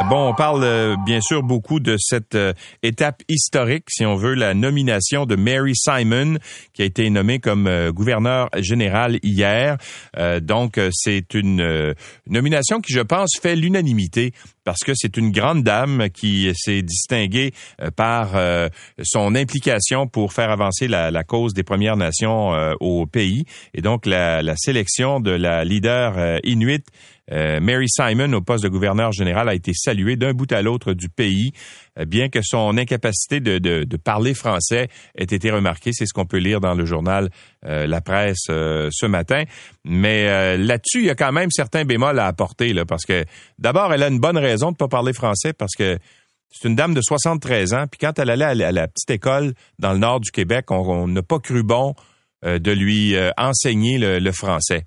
Bon, on parle euh, bien sûr beaucoup de cette euh, étape historique, si on veut, la nomination de Mary Simon, qui a été nommée comme euh, gouverneur général hier. donc, c'est une nomination qui, je pense, fait l'unanimité parce que c'est une grande dame qui s'est distinguée par son implication pour faire avancer la, cause des Premières Nations au pays. Et donc, la sélection de la leader inuit euh, Mary Simon, au poste de gouverneur général, a été saluée d'un bout à l'autre du pays, euh, bien que son incapacité de, parler français ait été remarquée. C'est ce qu'on peut lire dans le journal euh, La Presse ce matin. Mais là-dessus, il y a quand même certains bémols à apporter, là, parce que d'abord, elle a une bonne raison de pas parler français, parce que c'est une dame de 73 ans, puis quand elle allait à la, petite école dans le nord du Québec, on n'a pas cru bon de lui enseigner le français.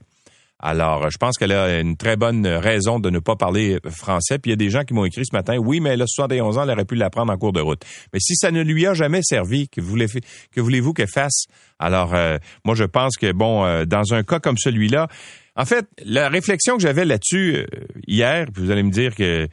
Alors, je pense qu'elle a une très bonne raison de ne pas parler français. Puis il y a des gens qui m'ont écrit ce matin, oui, mais elle a 71 ans, elle aurait pu l'apprendre en cours de route. Mais si ça ne lui a jamais servi, que voulez-vous que voulez qu'elle fasse? Alors, euh, moi, je pense que, bon, euh, dans un cas comme celui-là, en fait, la réflexion que j'avais là-dessus euh, hier, puis vous allez me dire que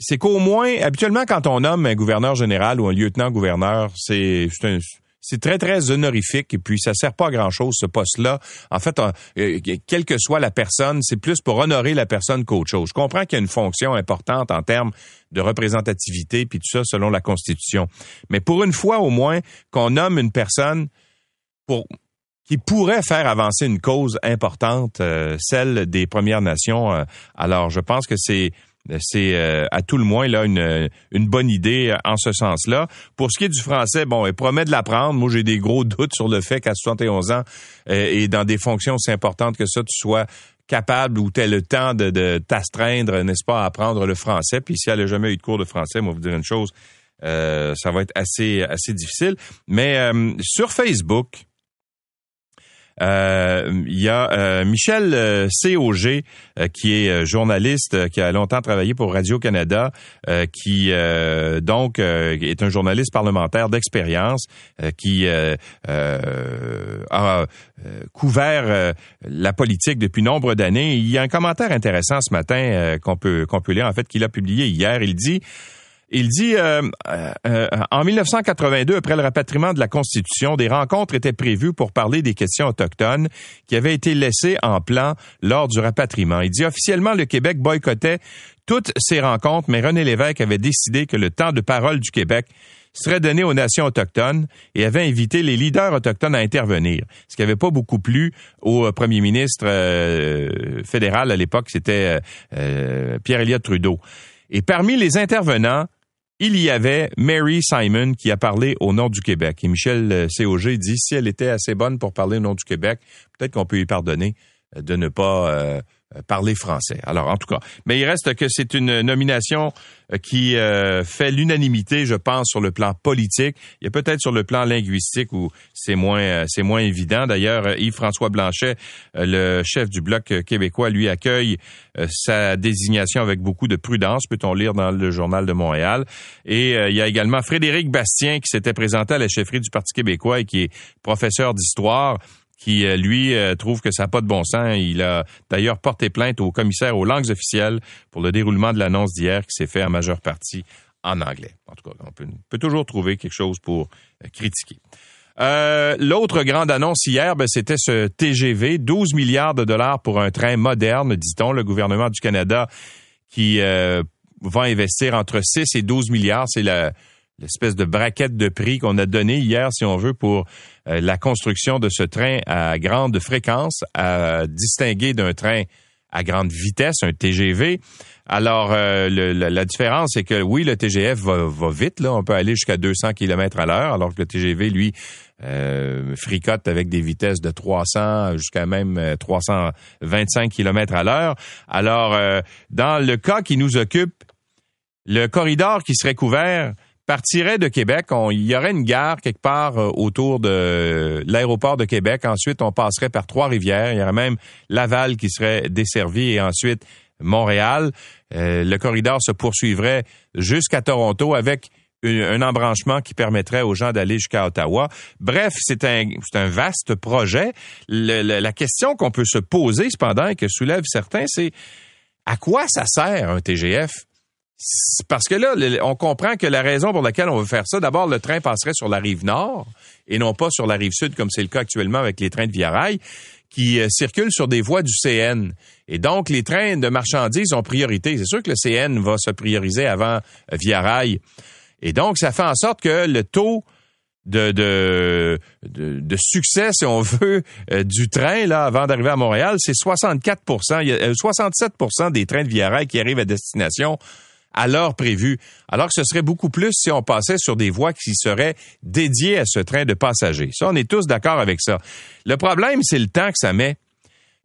c'est qu'au moins, habituellement, quand on nomme un gouverneur général ou un lieutenant-gouverneur, c'est un c'est très, très honorifique et puis ça sert pas à grand-chose, ce poste-là. En fait, euh, quelle que soit la personne, c'est plus pour honorer la personne qu'autre chose. Je comprends qu'il y a une fonction importante en termes de représentativité puis tout ça selon la Constitution. Mais pour une fois au moins qu'on nomme une personne pour qui pourrait faire avancer une cause importante, euh, celle des Premières Nations. Euh, alors, je pense que c'est c'est euh, à tout le moins là une, une bonne idée en ce sens-là. Pour ce qui est du français, bon, elle promet de l'apprendre. Moi, j'ai des gros doutes sur le fait qu'à 71 ans euh, et dans des fonctions aussi importantes que ça, tu sois capable ou tu le temps de, de t'astreindre, n'est-ce pas, à apprendre le français. Puis si elle n'a jamais eu de cours de français, moi, vous dire une chose, euh, ça va être assez assez difficile. Mais sur Facebook, euh, il y a euh, Michel euh, C.O.G., qui est journaliste, qui a longtemps travaillé pour Radio-Canada, qui donc est un journaliste parlementaire d'expérience, qui a couvert la politique depuis nombre d'années. Il y a un commentaire intéressant ce matin qu'on peut qu'on peut lire, en fait, qu'il a publié hier. Il dit il dit, euh, euh, euh, en 1982, après le rapatriement de la Constitution, des rencontres étaient prévues pour parler des questions autochtones qui avaient été laissées en plan lors du rapatriement. Il dit, officiellement, le Québec boycottait toutes ces rencontres, mais René Lévesque avait décidé que le temps de parole du Québec serait donné aux nations autochtones et avait invité les leaders autochtones à intervenir. Ce qui n'avait pas beaucoup plu au premier ministre fédéral à l'époque, c'était Pierre Elliott Trudeau. Et parmi les intervenants, il y avait Mary Simon qui a parlé au nom du Québec. Et Michel euh, COG dit, si elle était assez bonne pour parler au nom du Québec, peut-être qu'on peut lui pardonner euh, de ne pas euh, parler français. Alors, en tout cas, mais il reste que c'est une nomination euh, qui euh, fait l'unanimité, je pense, sur le plan politique. Il y a peut-être sur le plan linguistique où c'est moins, c'est moins évident. D'ailleurs, Yves-François Blanchet, le chef du bloc québécois, lui accueille sa désignation avec beaucoup de prudence, peut-on lire dans le journal de Montréal. Et il y a également Frédéric Bastien qui s'était présenté à la chefferie du Parti québécois et qui est professeur d'histoire qui, euh, lui, euh, trouve que ça n'a pas de bon sens. Il a d'ailleurs porté plainte au commissaire aux langues officielles pour le déroulement de l'annonce d'hier qui s'est fait en majeure partie en anglais. En tout cas, on peut, toujours trouver quelque chose pour euh, critiquer. L'autre grande annonce hier, ben, c'était ce TGV, 12 milliards de dollars pour un train moderne, dit-on. Le gouvernement du Canada qui va investir entre 6 et 12 milliards. C'est la, l'espèce de braquette de prix qu'on a donné hier, si on veut, pour euh, la construction de ce train à grande fréquence, à distinguer d'un train à grande vitesse, un TGV. Alors, euh, la, différence, c'est que oui, le TGF va, va, vite, là, on peut aller jusqu'à 200 km à l'heure, alors que le TGV, lui, euh, fricote avec des vitesses de 300 jusqu'à même 325 km à l'heure. Alors, dans le cas qui nous occupe, le corridor qui serait couvert partirait de Québec. il y aurait une gare quelque part euh, autour de l'aéroport de Québec. Ensuite, on passerait par Trois-Rivières. Il y aurait même Laval qui serait desservi et ensuite Montréal. Euh, le corridor se poursuivrait jusqu'à Toronto avec un embranchement qui permettrait aux gens d'aller jusqu'à Ottawa. Bref, c'est un, c'est un vaste projet. la question qu'on peut se poser, cependant, et que soulèvent certains, c'est à quoi ça sert un TGF? Parce que là, on comprend que la raison pour laquelle on veut faire ça, d'abord, le train passerait sur la rive nord et non pas sur la rive sud, comme c'est le cas actuellement avec les trains de Via Rail, qui euh, circulent sur des voies du CN. Et donc, les trains de marchandises ont priorité. C'est sûr que le CN va se prioriser avant euh, Via Rail. Et donc, ça fait en sorte que le taux de, de, de, succès, si on veut, euh, du train là avant d'arriver à Montréal, c'est 64 Il y a 67% des trains de Via Rail qui arrivent à destination à l'heure prévue, alors que ce serait beaucoup plus si on passait sur des voies qui seraient dédiées à ce train de passagers. Ça, on est tous d'accord avec ça. Le problème, c'est le temps que ça met.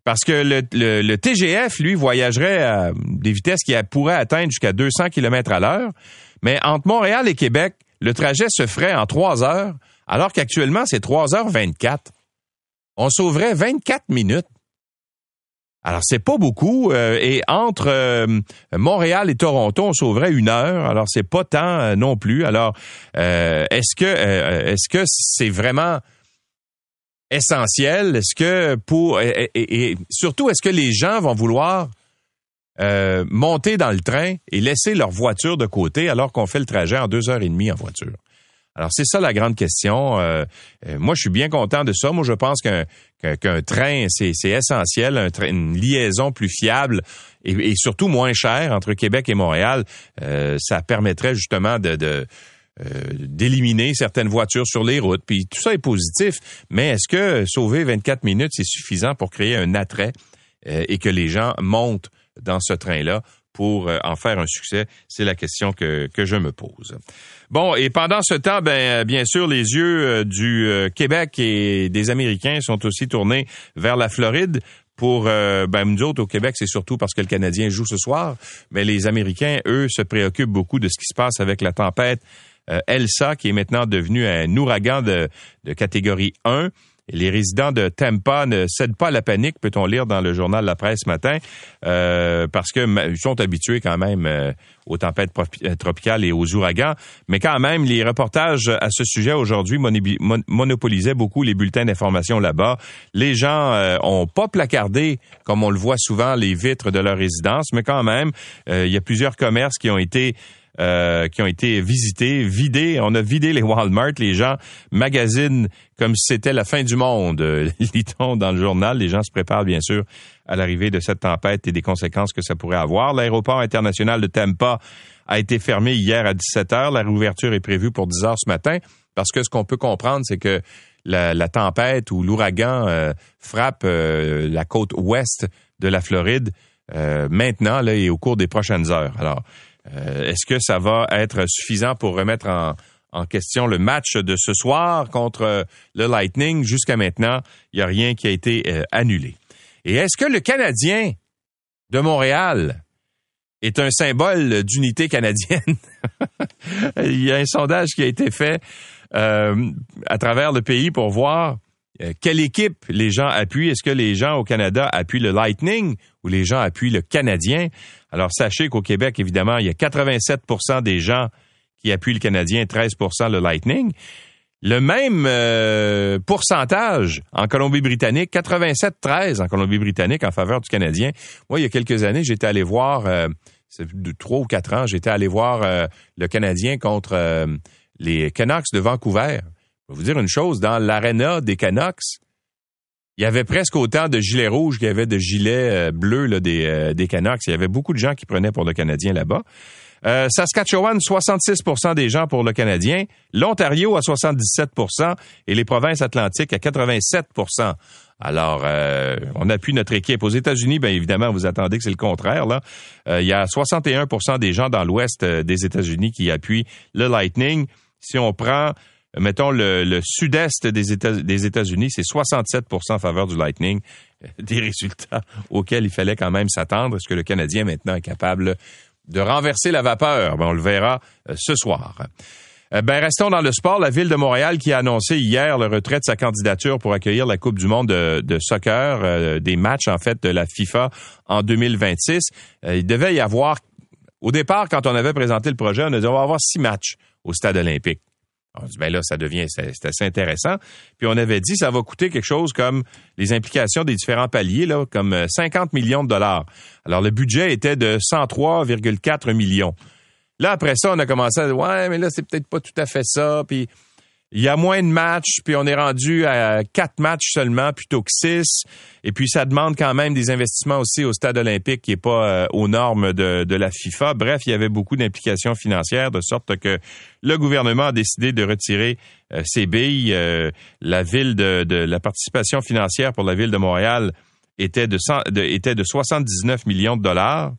Parce que le, TGF, lui, voyagerait à des vitesses qui pourraient atteindre jusqu'à 200 km à l'heure. Mais entre Montréal et Québec, le trajet se ferait en trois heures, alors qu'actuellement, c'est 3 heures 24. On sauverait 24 minutes. Alors, c'est pas beaucoup. Euh, et entre euh, Montréal et Toronto, on sauverait une heure. Alors, c'est pas tant euh, non plus. Alors, est-ce que est-ce que c'est vraiment essentiel? Est-ce que pour et, surtout, est-ce que les gens vont vouloir monter dans le train et laisser leur voiture de côté alors qu'on fait le trajet en deux heures et demie en voiture? Alors, c'est ça la grande question. Moi, je suis bien content de ça. Moi, je pense qu'un qu'un train, c'est essentiel, un une liaison plus fiable et, surtout moins chère entre Québec et Montréal. Euh, ça permettrait justement de, d'éliminer certaines voitures sur les routes. Puis tout ça est positif. Mais est-ce que sauver 24 minutes, c'est suffisant pour créer un attrait et que les gens montent dans ce train-là? Pour euh, en faire un succès? C'est la question que, que je me pose. Bon, et pendant ce temps, ben, euh, bien sûr, les yeux euh, du Québec et des Américains sont aussi tournés vers la Floride pour ben, nous autres au Québec, c'est surtout parce que le Canadien joue ce soir, mais les Américains, eux, se préoccupent beaucoup de ce qui se passe avec la tempête Elsa, qui est maintenant devenue un ouragan de, de catégorie 1 les résidents de Tampa ne cèdent pas à la panique, peut-on lire dans le journal La Presse ce matin, euh, parce que sont habitués quand même euh, aux tempêtes euh, tropicales et aux ouragans. Mais quand même, les reportages à ce sujet aujourd'hui monopolisaient beaucoup les bulletins d'information là-bas. Les gens ont pas placardé, comme on le voit souvent, les vitres de leur résidence, mais quand même, il y a plusieurs commerces qui ont été euh, qui ont été visités, vidés. On a vidé les Walmart. Les gens magasinent comme si c'était la fin du monde. Lit-on dans le journal. Les gens se préparent bien sûr à l'arrivée de cette tempête et des conséquences que ça pourrait avoir. L'aéroport international de Tampa a été fermé hier à 17 heures. La réouverture est prévue pour 10 heures ce matin parce que ce qu'on peut comprendre, c'est que la, tempête ou l'ouragan euh, frappe euh, la côte ouest de la Floride maintenant là, et au cours des prochaines heures. Alors, euh, est-ce que ça va être suffisant pour remettre en, question le match de ce soir contre le Lightning? Jusqu'à maintenant, il n'y a rien qui a été euh, annulé. Et est-ce que le Canadien de Montréal est un symbole d'unité canadienne? il y a un sondage qui a été fait euh, à travers le pays pour voir quelle équipe les gens appuient. Est-ce que les gens au Canada appuient le Lightning ou les gens appuient le Canadien? Alors, sachez qu'au Québec, évidemment, il y a 87% des gens qui appuient le Canadien, 13% le Lightning. Le même euh, pourcentage en Colombie-Britannique, 87-13 en Colombie-Britannique en faveur du Canadien. Moi, il y a quelques années, j'étais allé voir, euh, de trois ou quatre ans, j'étais allé voir euh, le Canadien contre les Canucks de Vancouver. Je vais vous dire une chose, dans l'aréna des Canucks, il y avait presque autant de gilets rouges qu'il y avait de gilets euh, bleus là, des, euh, des Canucks. Il y avait beaucoup de gens qui prenaient pour le Canadien là-bas. Euh, Saskatchewan, 66% des gens pour le Canadien. L'Ontario à 77% et les provinces atlantiques à 87% alors, on appuie notre équipe. Aux États-Unis, bien évidemment, vous attendez que c'est le contraire. Là, il y a 61% des gens dans l'ouest des États-Unis qui appuient le Lightning. Si on prend mettons, le, sud-est des États-Unis, c'est 67% en faveur du Lightning. Des résultats auxquels il fallait quand même s'attendre. Est-ce que le Canadien maintenant est capable de renverser la vapeur? Ben, on le verra euh, ce soir. Euh, ben, restons dans le sport. La ville de Montréal qui a annoncé hier le retrait de sa candidature pour accueillir la Coupe du monde de, soccer, euh, des matchs en fait de la FIFA en 2026. il devait y avoir, au départ, quand on avait présenté le projet, on a dit avoir six matchs au stade olympique. On dit, ben là, ça devient, c'est assez intéressant. Puis on avait dit, ça va coûter quelque chose comme les implications des différents paliers, là, comme 50 euh, millions de dollars. Alors, le budget était de 103,4 millions. Là, après ça, on a commencé à dire, ouais, mais là, c'est peut-être pas tout à fait ça. Puis il y a moins de matchs, puis on est rendu à quatre matchs seulement plutôt que six. Et puis ça demande quand même des investissements aussi au stade olympique qui est pas euh, aux normes de, la FIFA. Bref, il y avait beaucoup d'implications financières de sorte que le gouvernement a décidé de retirer euh, ses billes. Euh, la ville de, la participation financière pour la ville de Montréal était de, de était de 79 millions de dollars.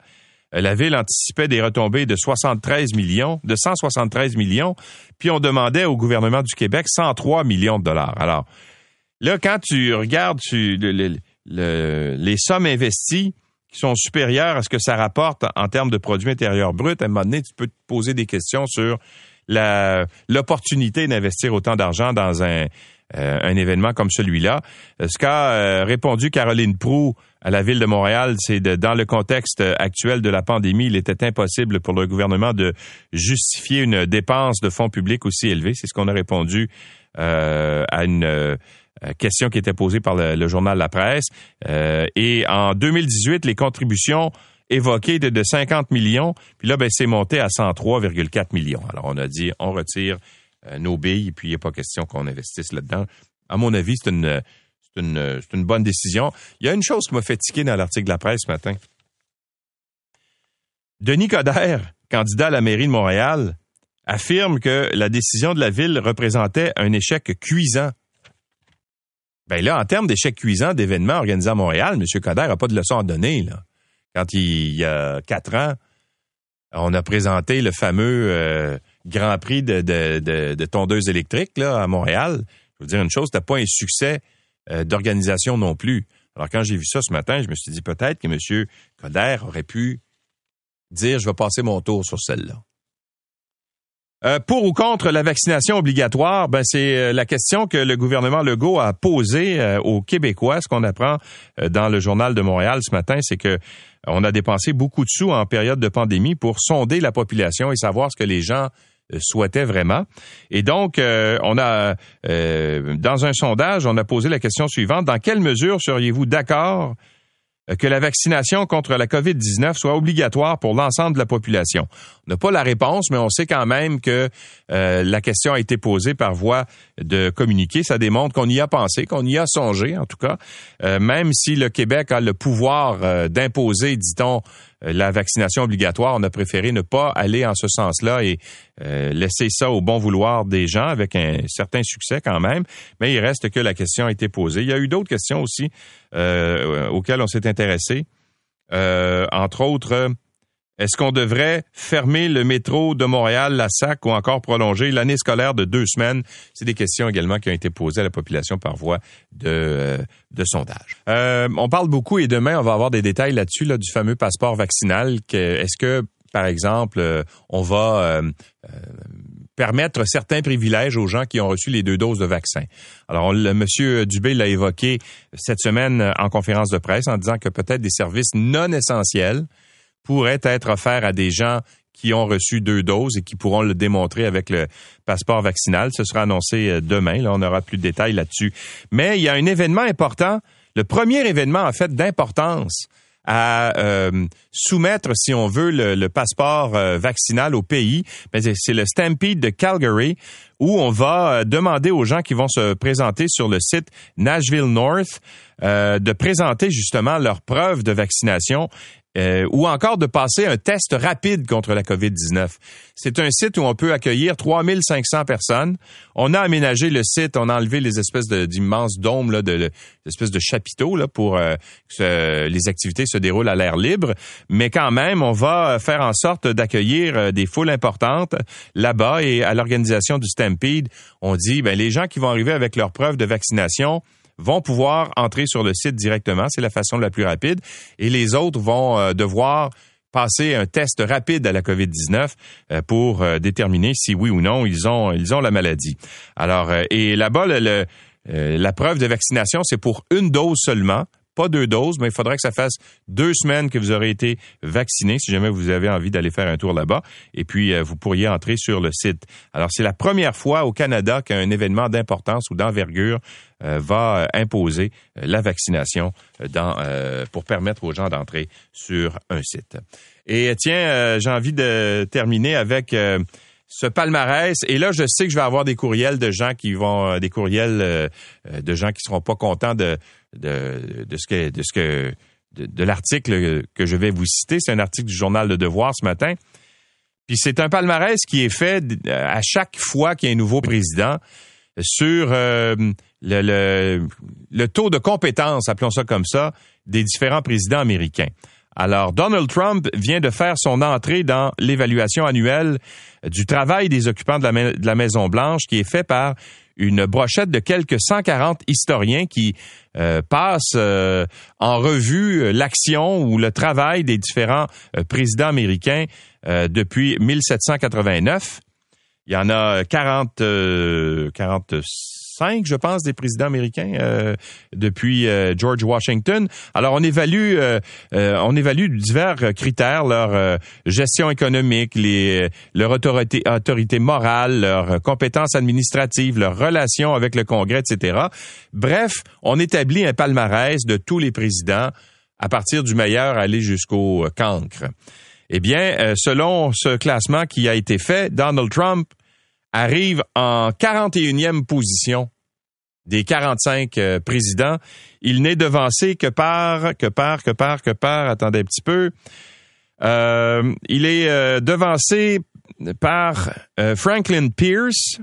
Euh, la ville anticipait des retombées de 73 millions, de 173 millions, puis on demandait au gouvernement du Québec 103 millions de dollars. Alors, là, quand tu regardes les sommes investies qui sont supérieures à ce que ça rapporte en termes de produits intérieurs bruts, à un moment donné, tu peux te poser des questions sur l'opportunité d'investir autant d'argent dans un, euh, un événement comme celui-là. Euh, ce qu'a répondu Caroline Prou, à la ville de Montréal, c'est dans le contexte actuel de la pandémie, il était impossible pour le gouvernement de justifier une dépense de fonds publics aussi élevée. C'est ce qu'on a répondu euh, à une euh, question qui était posée par le, journal La Presse. Euh, et en 2018, les contributions évoquées de, de 50 millions, puis là, ben, c'est monté à 103,4 millions. Alors, on a dit, on retire nos billes, puis il n'y a pas question qu'on investisse là-dedans. À mon avis, c'est une une, une, bonne décision. Il y a une chose qui m'a fait tiquer dans l'article de la presse ce matin. Denis Coderre, candidat à la mairie de Montréal, affirme que la décision de la ville représentait un échec cuisant. Ben là, en termes d'échec cuisant d'événements organisés à Montréal, M. Coderre n'a pas de leçon à donner. Là. Quand il, y a quatre ans, on a présenté le fameux euh, Grand Prix de, de, de, de tondeuse électrique là, à Montréal. Je veux dire une chose, c'était pas un succès euh, d'organisation non plus. Alors quand j'ai vu ça ce matin, je me suis dit peut-être que M. Coder aurait pu dire je vais passer mon tour sur celle-là. Euh, pour ou contre la vaccination obligatoire, ben c'est euh, la question que le gouvernement Legault a posée aux Québécois. Ce qu'on apprend dans le journal de Montréal ce matin, c'est que on a dépensé beaucoup de sous en période de pandémie pour sonder la population et savoir ce que les gens euh, souhaitait vraiment. Et donc, euh, on a, euh, dans un sondage, on a posé la question suivante. Dans quelle mesure seriez-vous d'accord que la vaccination contre la COVID-19 soit obligatoire pour l'ensemble de la population? On n'a pas la réponse, mais on sait quand même que la question a été posée par voie de communiqué. Ça démontre qu'on y a pensé, qu'on y a songé, en tout cas. même si le Québec a le pouvoir d'imposer, dit-on, euh, la vaccination obligatoire. On a préféré ne pas aller en ce sens-là et euh, laisser ça au bon vouloir des gens avec un certain succès quand même. Mais il reste que la question a été posée. Il y a eu d'autres questions aussi euh, auxquelles on s'est intéressé. entre autres, est-ce qu'on devrait fermer le métro de Montréal, la SAC, ou encore prolonger l'année scolaire de deux semaines? C'est des questions également qui ont été posées à la population par voie de, euh, sondage. Euh, on parle beaucoup et demain, on va avoir des détails là-dessus, là, du fameux passeport vaccinal. Est-ce que, par exemple, euh, on va permettre certains privilèges aux gens qui ont reçu les deux doses de vaccin? Alors, le monsieur Dubé l'a évoqué cette semaine en conférence de presse en disant que peut-être des services non essentiels pourrait être offert à des gens qui ont reçu deux doses et qui pourront le démontrer avec le passeport vaccinal. Ce sera annoncé euh, demain. Là, on aura plus de détails là-dessus. Mais il y a un événement important, le premier événement en fait d'importance à euh, soumettre, si on veut, le, passeport euh, vaccinal au pays. C'est le Stampede de Calgary où on va demander aux gens qui vont se présenter sur le site Nashville North de présenter justement leur preuve de vaccination euh, ou encore de passer un test rapide contre la COVID-19. C'est un site où on peut accueillir 3500 personnes. On a aménagé le site, on a enlevé les espèces d'immenses dômes, là, de, espèces de chapiteaux là, pour euh, que les activités se déroulent à l'air libre. Mais quand même, on va faire en sorte d'accueillir euh, des foules importantes là-bas et à l'organisation du Stampede, on dit, ben, les gens qui vont arriver avec leur preuve de vaccination, vont pouvoir entrer sur le site directement. C'est la façon la plus rapide. Et les autres vont euh, devoir passer un test rapide à la COVID-19 euh, pour euh, déterminer si oui ou non ils ont ils ont la maladie. Alors et là-bas la preuve de vaccination c'est pour une dose seulement pas deux doses, mais il faudrait que ça fasse deux semaines que vous aurez été vacciné si jamais vous avez envie d'aller faire un tour là-bas. Et puis, vous pourriez entrer sur le site. Alors, c'est la première fois au Canada qu'un événement d'importance ou d'envergure va imposer la vaccination pour permettre aux gens d'entrer sur un site. Et tiens, j'ai envie de terminer avec ce palmarès. Et là, je sais que je vais avoir des courriels de gens qui vont, euh, des courriels euh, euh, de gens qui seront pas contents de, de, de ce que, de ce que, de, l'article que je vais vous citer. C'est un article du journal Le Devoir ce matin. Puis c'est un palmarès qui est fait à chaque fois qu'il y a un nouveau président sur le, le, le, taux de compétence, appelons ça comme ça, des différents présidents américains. Alors, Donald Trump vient de faire son entrée dans l'évaluation annuelle du travail des occupants de la, Maison-Blanche qui est fait par une brochette de quelques 140 historiens qui euh, passent euh, en revue l'action ou le travail des différents euh, présidents américains depuis 1789. Il y en a 40, 40 cinq, je pense, des présidents américains euh, depuis euh, George Washington. Alors, on évalue, euh, on évalue divers critères leur gestion économique, leur autorité, autorité morale, leurs compétences administratives, leurs relations avec le Congrès, etc. Bref, on établit un palmarès de tous les présidents à partir du meilleur aller jusqu'au cancre. Eh bien, selon ce classement qui a été fait, Donald Trump arrive en 41e position des 45 euh, présidents. Il n'est devancé que par, que par, que par, que par, attendez un petit peu. Euh, il est euh, devancé par Franklin Pierce,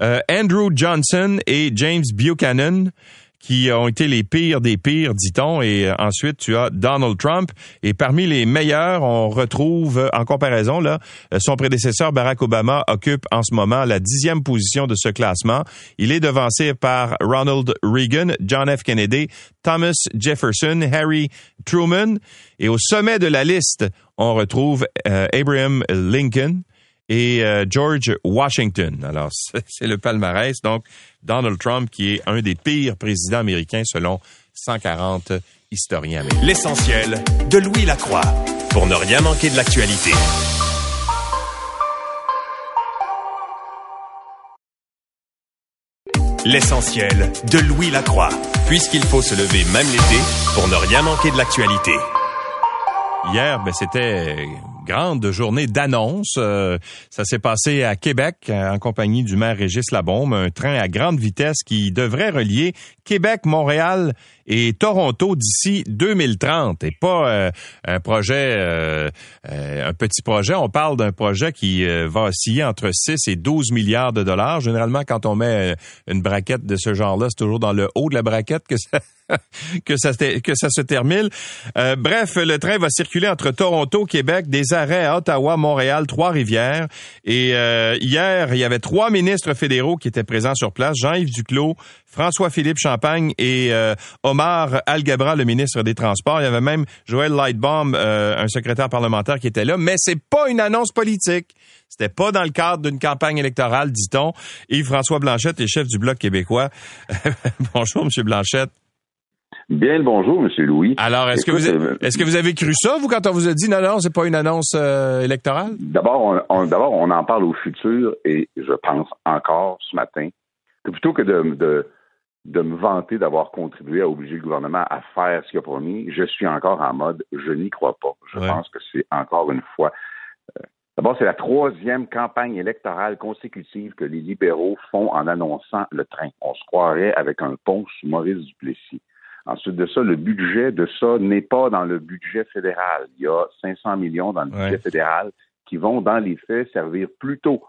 Andrew Johnson et James Buchanan qui ont été les pires des pires, dit-on. Et euh, ensuite, tu as Donald Trump. Et parmi les meilleurs, on retrouve, euh, en comparaison, là, euh, son prédécesseur Barack Obama occupe en ce moment la dixième position de ce classement. Il est devancé par Ronald Reagan, John F. Kennedy, Thomas Jefferson, Harry Truman. Et au sommet de la liste, on retrouve Abraham Lincoln et euh, George Washington. Alors, c'est le palmarès. Donc, Donald Trump, qui est un des pires présidents américains selon 140 historiens américains. L'essentiel de Louis Lacroix, pour ne rien manquer de l'actualité. L'essentiel de Louis Lacroix, puisqu'il faut se lever même l'été pour ne rien manquer de l'actualité. Hier, ben, c'était grande journée d'annonce. Euh, ça s'est passé à Québec en compagnie du maire Régis Labombe, un train à grande vitesse qui devrait relier Québec, Montréal et Toronto d'ici 2030 et pas euh, un projet, euh, un petit projet. On parle d'un projet qui va osciller entre 6 et 12 milliards de dollars. Généralement, quand on met une braquette de ce genre-là, c'est toujours dans le haut de la braquette que ça que ça que ça se termine. Euh, bref, le train va circuler entre Toronto, Québec, des arrêts à Ottawa, Montréal, Trois-Rivières. Et euh, hier, il y avait trois ministres fédéraux qui étaient présents sur place Jean-Yves Duclos, François-Philippe Champagne et euh, Omar Algabra, le ministre des Transports. Il y avait même Joël Lightbaum, un secrétaire parlementaire qui était là. Mais c'est pas une annonce politique. C'était pas dans le cadre d'une campagne électorale, dit-on. Yves-François Blanchette est chef du Bloc québécois. Bonjour, Monsieur Blanchette. Bien le bonjour, Monsieur Louis. Alors, est-ce que vous euh, est-ce que vous avez cru ça, vous, quand on vous a dit non, non, c'est pas une annonce euh, électorale? D'abord, on, d'abord, on en parle au futur et je pense encore ce matin que plutôt que de, de, de me vanter d'avoir contribué à obliger le gouvernement à faire ce qu'il a promis, je suis encore en mode je n'y crois pas. Je pense que c'est encore une fois. Euh, d'abord, c'est la troisième campagne électorale consécutive que les libéraux font en annonçant le train. On se croirait avec un pont sous Maurice Duplessis. Ensuite de ça, le budget de ça n'est pas dans le budget fédéral. Il y a 500 millions dans le budget fédéral qui vont, dans les faits, servir plutôt.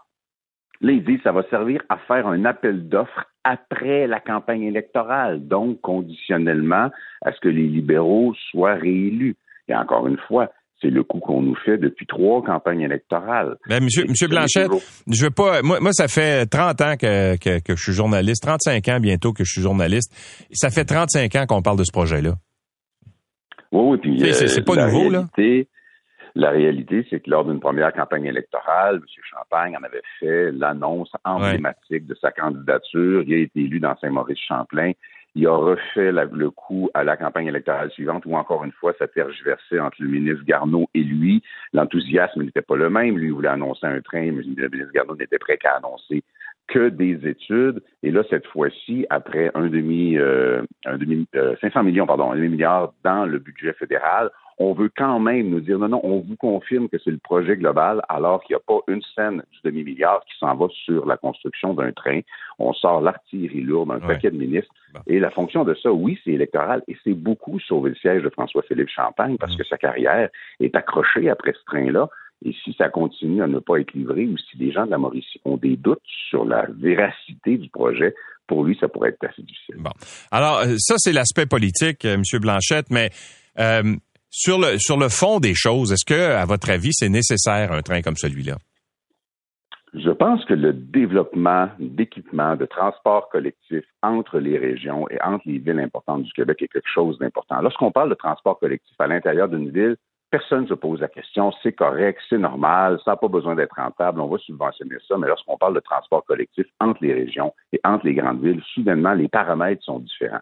Là, ils disent ça va servir à faire un appel d'offres après la campagne électorale, donc conditionnellement à ce que les libéraux soient réélus. Et encore une fois, c'est le coup qu'on nous fait depuis trois campagnes électorales. Mais ben, monsieur, monsieur Blanchette, je veux pas. Moi, moi, ça fait 30 ans que, que, je suis journaliste, 35 ans bientôt que je suis journaliste. Ça fait 35 ans qu'on parle de ce projet-là. Oui, oui, puis c'est euh, pas nouveau là. La réalité, c'est que lors d'une première campagne électorale, M. Champagne en avait fait l'annonce emblématique de sa candidature. Il a été élu dans Saint-Maurice-Champlain Il a refait le coup à la campagne électorale suivante où, encore une fois, ça tergiversait entre le ministre Garneau et lui. L'enthousiasme n'était pas le même. Lui voulait annoncer un train, mais le ministre Garneau n'était prêt qu'à annoncer que des études. Et là, cette fois-ci, après un demi, euh, un demi, 500 euh, millions, pardon, un demi milliard dans le budget fédéral, on veut quand même nous dire non, non, on vous confirme que c'est le projet global, alors qu'il n'y a pas une scène du demi-milliard qui s'en va sur la construction d'un train. On sort l'artillerie lourde, un paquet de ministres. Et la fonction de ça, oui, c'est électoral. Et c'est beaucoup sauver le siège de François-Philippe Champagne parce mm. que sa carrière est accrochée après ce train-là. Et si ça continue à ne pas être livré ou si les gens de la Mauricie ont des doutes sur la véracité du projet, pour lui, ça pourrait être assez difficile. Bon. Alors, euh, ça, c'est l'aspect politique, euh, M. Blanchette, mais euh, sur, le, sur le fond des choses, est-ce que, à votre avis, c'est nécessaire un train comme celui-là? Je pense que le développement d'équipements, de transport collectif entre les régions et entre les villes importantes du Québec est quelque chose d'important. Lorsqu'on parle de transport collectif à l'intérieur d'une ville, personne ne se pose la question, c'est correct, c'est normal, ça n'a pas besoin d'être rentable, on va subventionner ça, mais lorsqu'on parle de transport collectif entre les régions et entre les grandes villes, soudainement, les paramètres sont différents.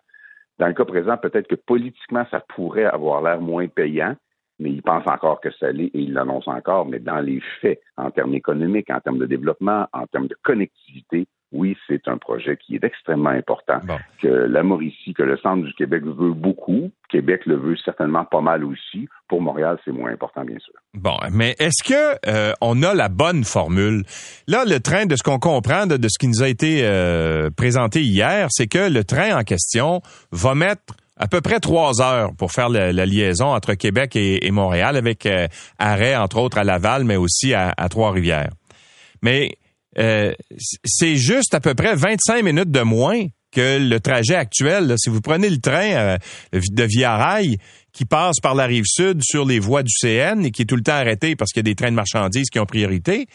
Dans le cas présent, peut-être que politiquement, ça pourrait avoir l'air moins payant, mais il pense encore que ça l'est et il l'annonce encore, mais dans les faits, en termes économiques, en termes de développement, en termes de connectivité, oui, c'est un projet qui est extrêmement important, que la Mauricie, que le centre du Québec veut beaucoup. Québec le veut certainement pas mal aussi. Pour Montréal, c'est moins important, bien sûr. Bon, mais est-ce que euh, on a la bonne formule? Là, le train, de ce qu'on comprend de, ce qui nous a été euh, présenté hier, c'est que le train en question va mettre à peu près trois heures pour faire la, liaison entre Québec et, Montréal, avec euh, arrêt entre autres à Laval, mais aussi à, à Trois-Rivières. Mais euh, c'est juste à peu près 25 minutes de moins que le trajet actuel. Si vous prenez le train euh, de Via Rail qui passe par la rive sud sur les voies du CN et qui est tout le temps arrêté parce qu'il y a des trains de marchandises qui ont priorité,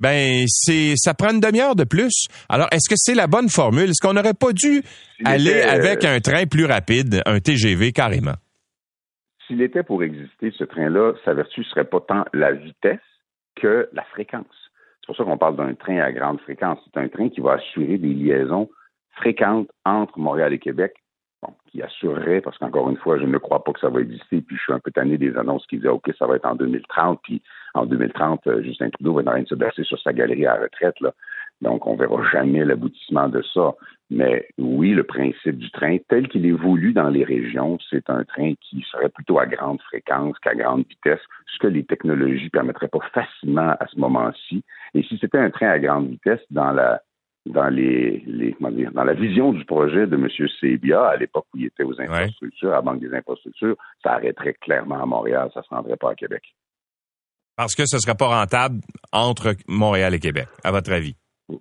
ben c'est ça prend une demi-heure de plus. Alors est-ce que c'est la bonne formule? Est-ce qu'on n'aurait pas dû aller avec un train plus rapide, un TGV carrément? S'il était pour exister ce train-là, sa vertu serait pas tant la vitesse que la fréquence. C'est pour ça qu'on parle d'un train à grande fréquence. C'est un train qui va assurer des liaisons fréquentes entre Montréal et Québec, qui assurerait, parce qu'encore une fois, je ne crois pas que ça va exister, puis je suis un peu tanné des annonces qui disaient, OK, ça va être en 2030, puis en 2030, euh, Justin Trudeau va être en train de se baisser sur sa galerie à retraite, là. Donc, on verra jamais l'aboutissement de ça. Mais oui, le principe du train, tel qu'il est voulu dans les régions, c'est un train qui serait plutôt à grande fréquence qu'à grande vitesse, ce que les technologies permettraient pas facilement à ce moment-ci. Et si c'était un train à grande vitesse dans la dans les, les comment dire, dans la vision du projet de M. Sebia à l'époque où il était aux infrastructures, à la Banque des infrastructures, ça arrêterait clairement à Montréal, ça ne se rendrait pas à Québec. Parce que ce ne serait pas rentable entre Montréal et Québec, à votre avis?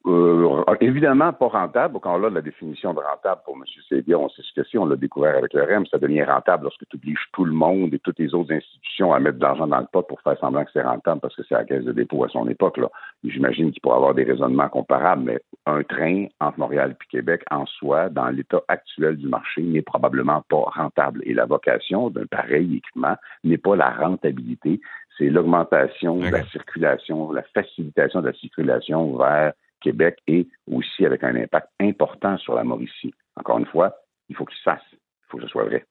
Euh, évidemment pas rentable. Quand on a la définition de rentable pour M. Sédia, on sait ce que c'est, on l'a découvert avec le REM, ça devient rentable lorsque tu obliges tout le monde et toutes les autres institutions à mettre de l'argent dans le pot pour faire semblant que c'est rentable parce que c'est la caisse de dépôt à son époque. Là. J'imagine qu'il pourrait avoir des raisonnements comparables, mais un train entre Montréal et Québec en soi, dans l'état actuel du marché, n'est probablement pas rentable. Et la vocation d'un pareil équipement n'est pas la rentabilité, c'est l'augmentation de la circulation, la facilitation de la circulation vers Québec et aussi avec un impact important sur la Mauricie. Encore une fois, il faut qu'il se fasse. Il faut que ce soit vrai.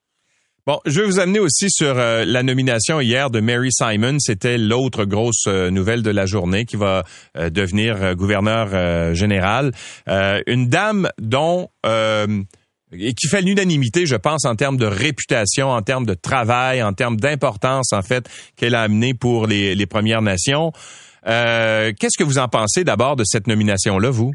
Bon, je vais vous amener aussi sur euh, la nomination hier de Mary Simon. C'était l'autre grosse euh, nouvelle de la journée qui va euh, devenir gouverneur général. une dame dont et qui fait l'unanimité, je pense, en termes de réputation, en termes de travail, en termes d'importance, en fait, qu'elle a amené pour les, les Premières Nations. Euh, qu'est-ce que vous en pensez d'abord de cette nomination-là, vous?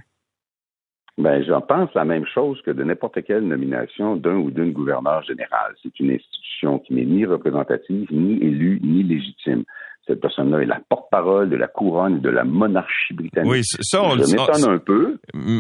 Ben, j'en pense la même chose que de n'importe quelle nomination d'un ou d'une gouverneur général. C'est une institution qui n'est ni représentative, ni élue, ni légitime. Cette personne-là est la porte-parole de la couronne de la monarchie britannique. Oui, ça, on Je m'étonne un peu.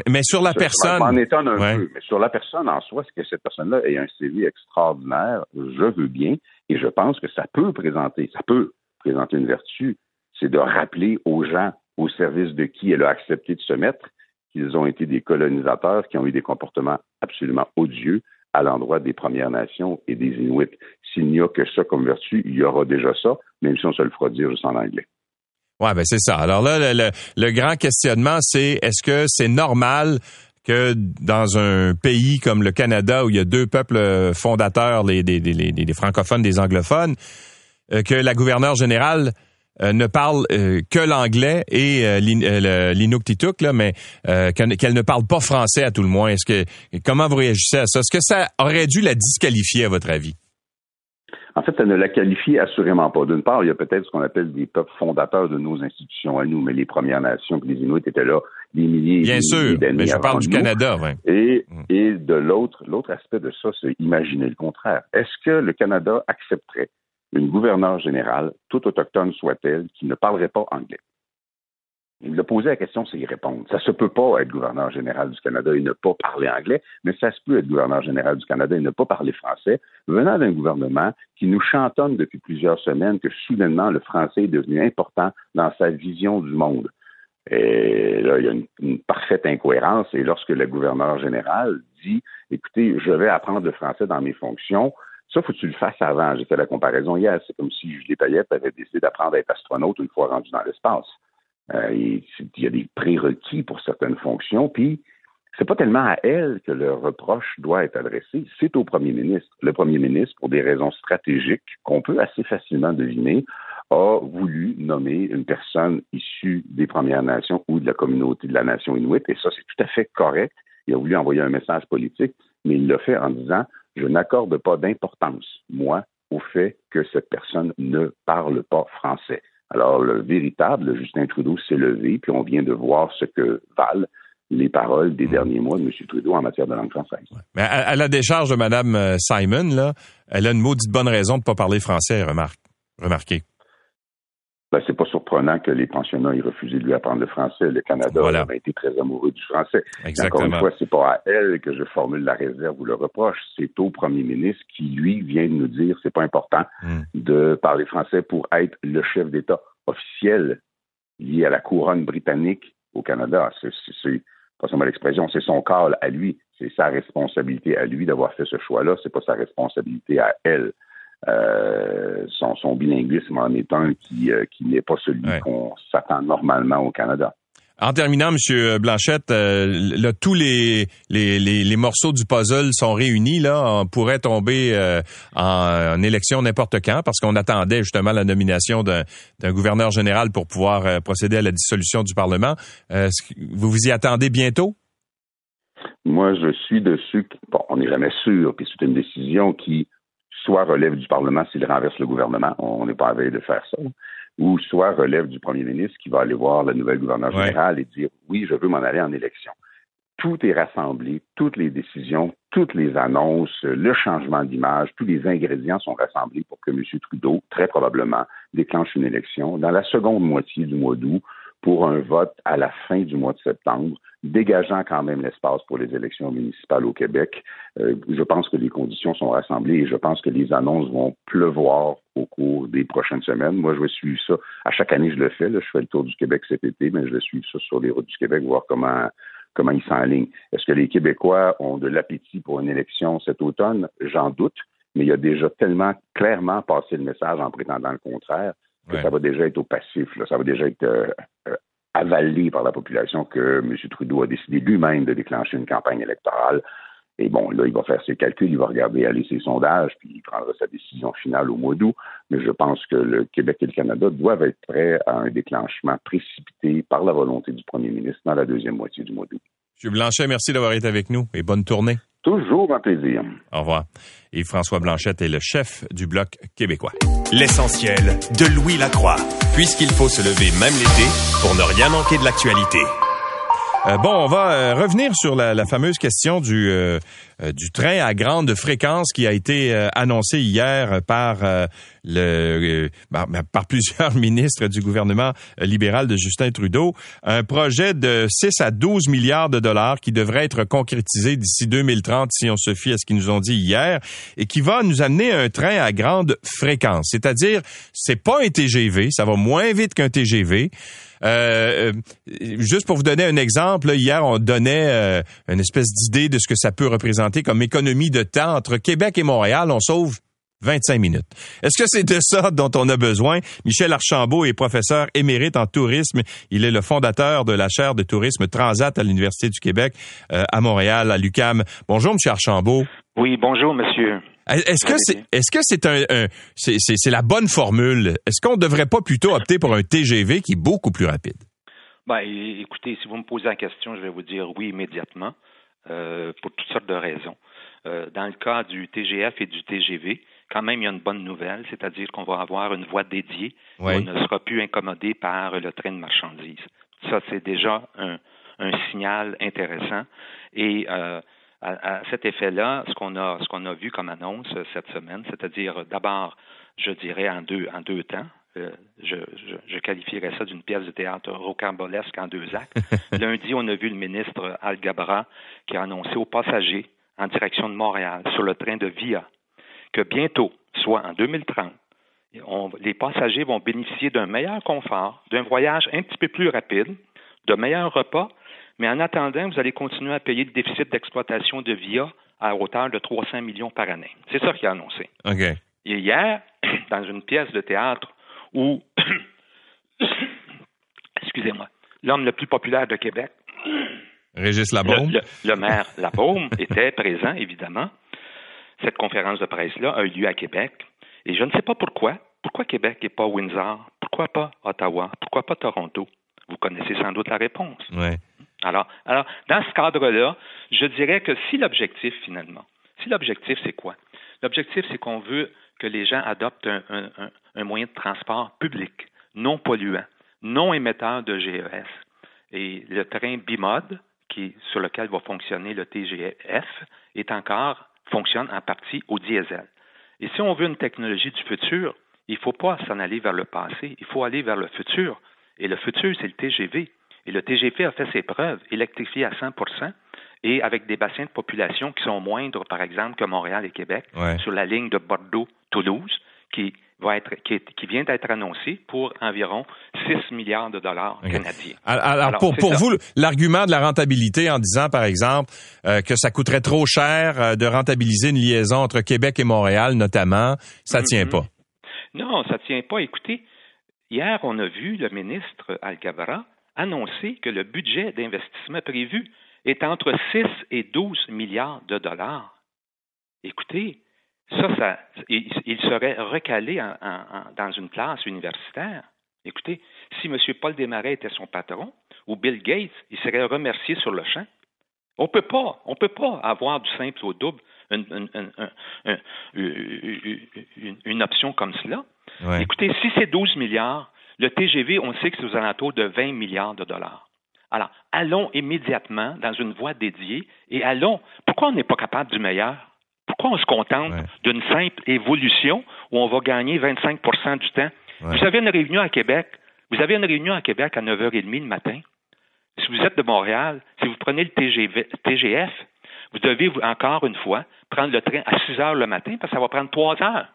Mais sur la personne. Je étonne un peu. Mais sur la personne en soi, c'est que cette personne-là ait un CV extraordinaire? Je veux bien. Et je pense que ça peut présenter, ça peut présenter une vertu c'est de rappeler aux gens au service de qui elle a accepté de se mettre qu'ils ont été des colonisateurs qui ont eu des comportements absolument odieux à l'endroit des Premières Nations et des Inuits. S'il n'y a que ça comme vertu, il y aura déjà ça, même si on se le fera dire juste en anglais. Ouais, ben c'est ça. Alors là, le, grand questionnement, c'est est-ce que c'est normal que dans un pays comme le Canada où il y a deux peuples fondateurs, les, les francophones, des anglophones, que la gouverneure générale euh, ne parle euh, que l'anglais et euh, l'inuktitut, là, mais qu'elle ne parle pas français à tout le moins. Est-ce que comment vous réagissez à ça? Est-ce que ça aurait dû la disqualifier à votre avis? En fait, elle ne la qualifie assurément pas. D'une part, il y a peut-être ce qu'on appelle des peuples fondateurs de nos institutions à nous, mais les Premières Nations et les Inuits étaient là des milliers Bien sûr, mais je parle du Canada. Et, mm. et de l'autre, l'autre aspect de ça, c'est imaginer le contraire. Est-ce que le Canada accepterait une gouverneure générale, toute autochtone soit-elle, qui ne parlerait pas anglais. Il a posé la question, c'est y répondre. Ça se peut pas être gouverneur général du Canada et ne pas parler anglais, mais ça se peut être gouverneur général du Canada et ne pas parler français, venant d'un gouvernement qui nous chantonne depuis plusieurs semaines que soudainement le français est devenu important dans sa vision du monde. Et là, il y a une, une parfaite incohérence. Et lorsque le gouverneur général dit, écoutez, je vais apprendre le français dans mes fonctions, ça, faut que tu le fasses avant. J'ai fait la comparaison hier. C'est comme si Julie Payette avait décidé d'apprendre à être astronaute une fois rendu dans l'espace. Euh, il y a des prérequis pour certaines fonctions, puis c'est pas tellement à elle que le reproche doit être adressé, c'est au premier ministre. Le premier ministre, pour des raisons stratégiques qu'on peut assez facilement deviner, a voulu nommer une personne issue des Premières Nations ou de la communauté de la nation inuit, et ça, c'est tout à fait correct. Il a voulu envoyer un message politique, mais il l'a fait en disant je n'accorde pas d'importance, moi, au fait que cette personne ne parle pas français. Alors, le véritable Justin Trudeau s'est levé, puis on vient de voir ce que valent les paroles des mmh. derniers mois de M. Trudeau en matière de langue française. Mais à, la décharge de Mme euh, Simon, là, elle a une maudite bonne raison de ne pas parler français, remarque, remarquez ben, c'est pas surprenant que les pensionnats aient refusé de lui apprendre le français. Le Canada a été très amoureux du français. Encore une fois, c'est pas à elle que je formule la réserve ou le reproche. C'est au premier ministre qui, lui, vient de nous dire c'est pas important hmm. de parler français pour être le chef d'État officiel lié à la couronne britannique au Canada. C'est, pas seulement l'expression, c'est son call à lui. C'est sa responsabilité à lui d'avoir fait ce choix-là. C'est pas sa responsabilité à elle. Euh, son, bilinguisme en est un qui, euh, qui n'est pas celui qu'on s'attend normalement au Canada. En terminant, M. Blanchette, euh, tous les, les, les, morceaux du puzzle sont réunis. Là, on pourrait tomber en, élection n'importe quand parce qu'on attendait justement la nomination d'un gouverneur général pour pouvoir procéder à la dissolution du Parlement. vous vous y attendez bientôt? Moi, je suis dessus. Bon, on n'est jamais sûr, puis c'est une décision qui soit relève du Parlement s'il renverse le gouvernement, on n'est pas à veille de faire ça, ou soit relève du premier ministre qui va aller voir la nouvelle gouverneure générale et dire oui, je veux m'en aller en élection. Tout est rassemblé, toutes les décisions, toutes les annonces, le changement d'image, tous les ingrédients sont rassemblés pour que M. Trudeau, très probablement, déclenche une élection dans la seconde moitié du mois d'août pour un vote à la fin du mois de septembre, dégageant quand même l'espace pour les élections municipales au Québec. Euh, je pense que les conditions sont rassemblées et je pense que les annonces vont pleuvoir au cours des prochaines semaines. Moi, je vais suivre ça. À chaque année, je le fais. Je fais le tour du Québec cet été, mais je vais suivre ça sur les routes du Québec, voir comment comment ils s'enlignent. Est-ce que les Québécois ont de l'appétit pour une élection cet automne? J'en doute, mais il y a déjà tellement clairement passé le message en prétendant le contraire que ça va déjà être au passif, ça va déjà être euh, euh, avalé par la population que M. Trudeau a décidé lui-même de déclencher une campagne électorale. Et bon, là, il va faire ses calculs, il va regarder aller ses sondages, puis il prendra sa décision finale au mois d'août. Mais je pense que le Québec et le Canada doivent être prêts à un déclenchement précipité par la volonté du premier ministre dans la deuxième moitié du mois d'août. M. Blanchet, merci d'avoir été avec nous et bonne tournée. Toujours un plaisir. Au revoir. Et François Blanchette est le chef du Bloc québécois. L'essentiel de Louis Lacroix, puisqu'il faut se lever même l'été pour ne rien manquer de l'actualité. Euh, bon, on va euh, revenir sur la, fameuse question du, euh, du train à grande fréquence qui a été annoncé hier par le par, par, plusieurs ministres du gouvernement libéral de Justin Trudeau. Un projet de 6 à 12 milliards de dollars qui devrait être concrétisé d'ici 2030 si on se fie à ce qu'ils nous ont dit hier et qui va nous amener un train à grande fréquence. C'est-à-dire, c'est pas un TGV, ça va moins vite qu'un TGV. Euh, euh, juste pour vous donner un exemple, hier, on donnait euh, une espèce d'idée de ce que ça peut représenter comme économie de temps entre Québec et Montréal. On sauve 25 minutes. Est-ce que c'est de ça dont on a besoin? Michel Archambault est professeur émérite en tourisme. Il est le fondateur de la chaire de tourisme Transat à l'Université du Québec à Montréal, à l'UCAM. Bonjour, Monsieur Archambault. Oui, bonjour, monsieur. Est-ce que c'est est-ce que c'est un, c'est la bonne formule? Est-ce qu'on ne devrait pas plutôt opter pour un TGV qui est beaucoup plus rapide? Ben, écoutez, si vous me posez la question, je vais vous dire oui immédiatement euh, pour toutes sortes de raisons. Euh, dans le cas du TGF et du TGV, quand même, il y a une bonne nouvelle, c'est-à-dire qu'on va avoir une voie dédiée où on ne sera plus incommodé par le train de marchandises. Ça, c'est déjà un, signal intéressant. Et euh, à, cet effet-là, ce qu'on a, ce qu'on a vu comme annonce cette semaine, c'est-à-dire d'abord, je dirais en deux, en deux temps. Euh, je, je, qualifierais ça d'une pièce de théâtre rocambolesque en deux actes. Lundi, on a vu le ministre Al Gabra qui a annoncé aux passagers en direction de Montréal sur le train de Via que bientôt, soit en 2030, les passagers vont bénéficier d'un meilleur confort, d'un voyage un petit peu plus rapide, de meilleurs repas, mais en attendant, vous allez continuer à payer le déficit d'exploitation de VIA à hauteur de 300 millions par année. C'est ça qu'il a annoncé. Et hier, dans une pièce de théâtre où, excusez-moi, l'homme le plus populaire de Québec, Régis Labaume, le, le maire Labaume, était présent, évidemment cette conférence de presse-là a eu lieu à Québec. Et je ne sais pas pourquoi. Pourquoi Québec et pas Windsor? Pourquoi pas Ottawa? Pourquoi pas Toronto? Vous connaissez sans doute la réponse. Alors, alors, dans ce cadre-là, je dirais que si l'objectif, finalement, si l'objectif, c'est quoi? L'objectif, c'est qu'on veut que les gens adoptent un, moyen de transport public, non polluant, non émetteur de GES. Et le train bimode, qui, sur lequel va fonctionner le TGF, est encore fonctionne en partie au diesel. Et si on veut une technologie du futur, il ne faut pas s'en aller vers le passé, il faut aller vers le futur. Et le futur, c'est le TGV. Et le TGV a fait ses preuves, électrifié à 100% et avec des bassins de population qui sont moindres, par exemple, que Montréal et Québec, sur la ligne de Bordeaux-Toulouse, qui va être, qui, vient d'être annoncé pour environ 6 milliards de dollars canadiens. Alors, pour, pour vous, l'argument de la rentabilité en disant, par exemple, euh, que ça coûterait trop cher euh, de rentabiliser une liaison entre Québec et Montréal, notamment, ça tient mm-hmm. pas. Non, ça tient pas. Écoutez, hier, on a vu le ministre al annoncer que le budget d'investissement prévu est entre 6 et 12 milliards de dollars. Écoutez, ça, ça il, serait recalé dans une classe universitaire. Écoutez, si M. Paul Desmarais était son patron, ou Bill Gates, il serait remercié sur le champ. On peut pas, on peut pas avoir du simple au double une, une, option comme cela. Écoutez, si c'est 12 milliards, le TGV, on sait que c'est aux alentours de 20 milliards de dollars. Alors, allons immédiatement dans une voie dédiée et allons. Pourquoi on n'est pas capable du meilleur? Pourquoi on se contente d'une simple évolution où on va gagner 25% du temps? Vous avez une réunion à Québec. Vous avez une réunion à Québec à 9h30 le matin. Si vous êtes de Montréal, si vous prenez le TGF, vous devez encore une fois prendre le train à 6 h le matin parce que ça va prendre 3 heures.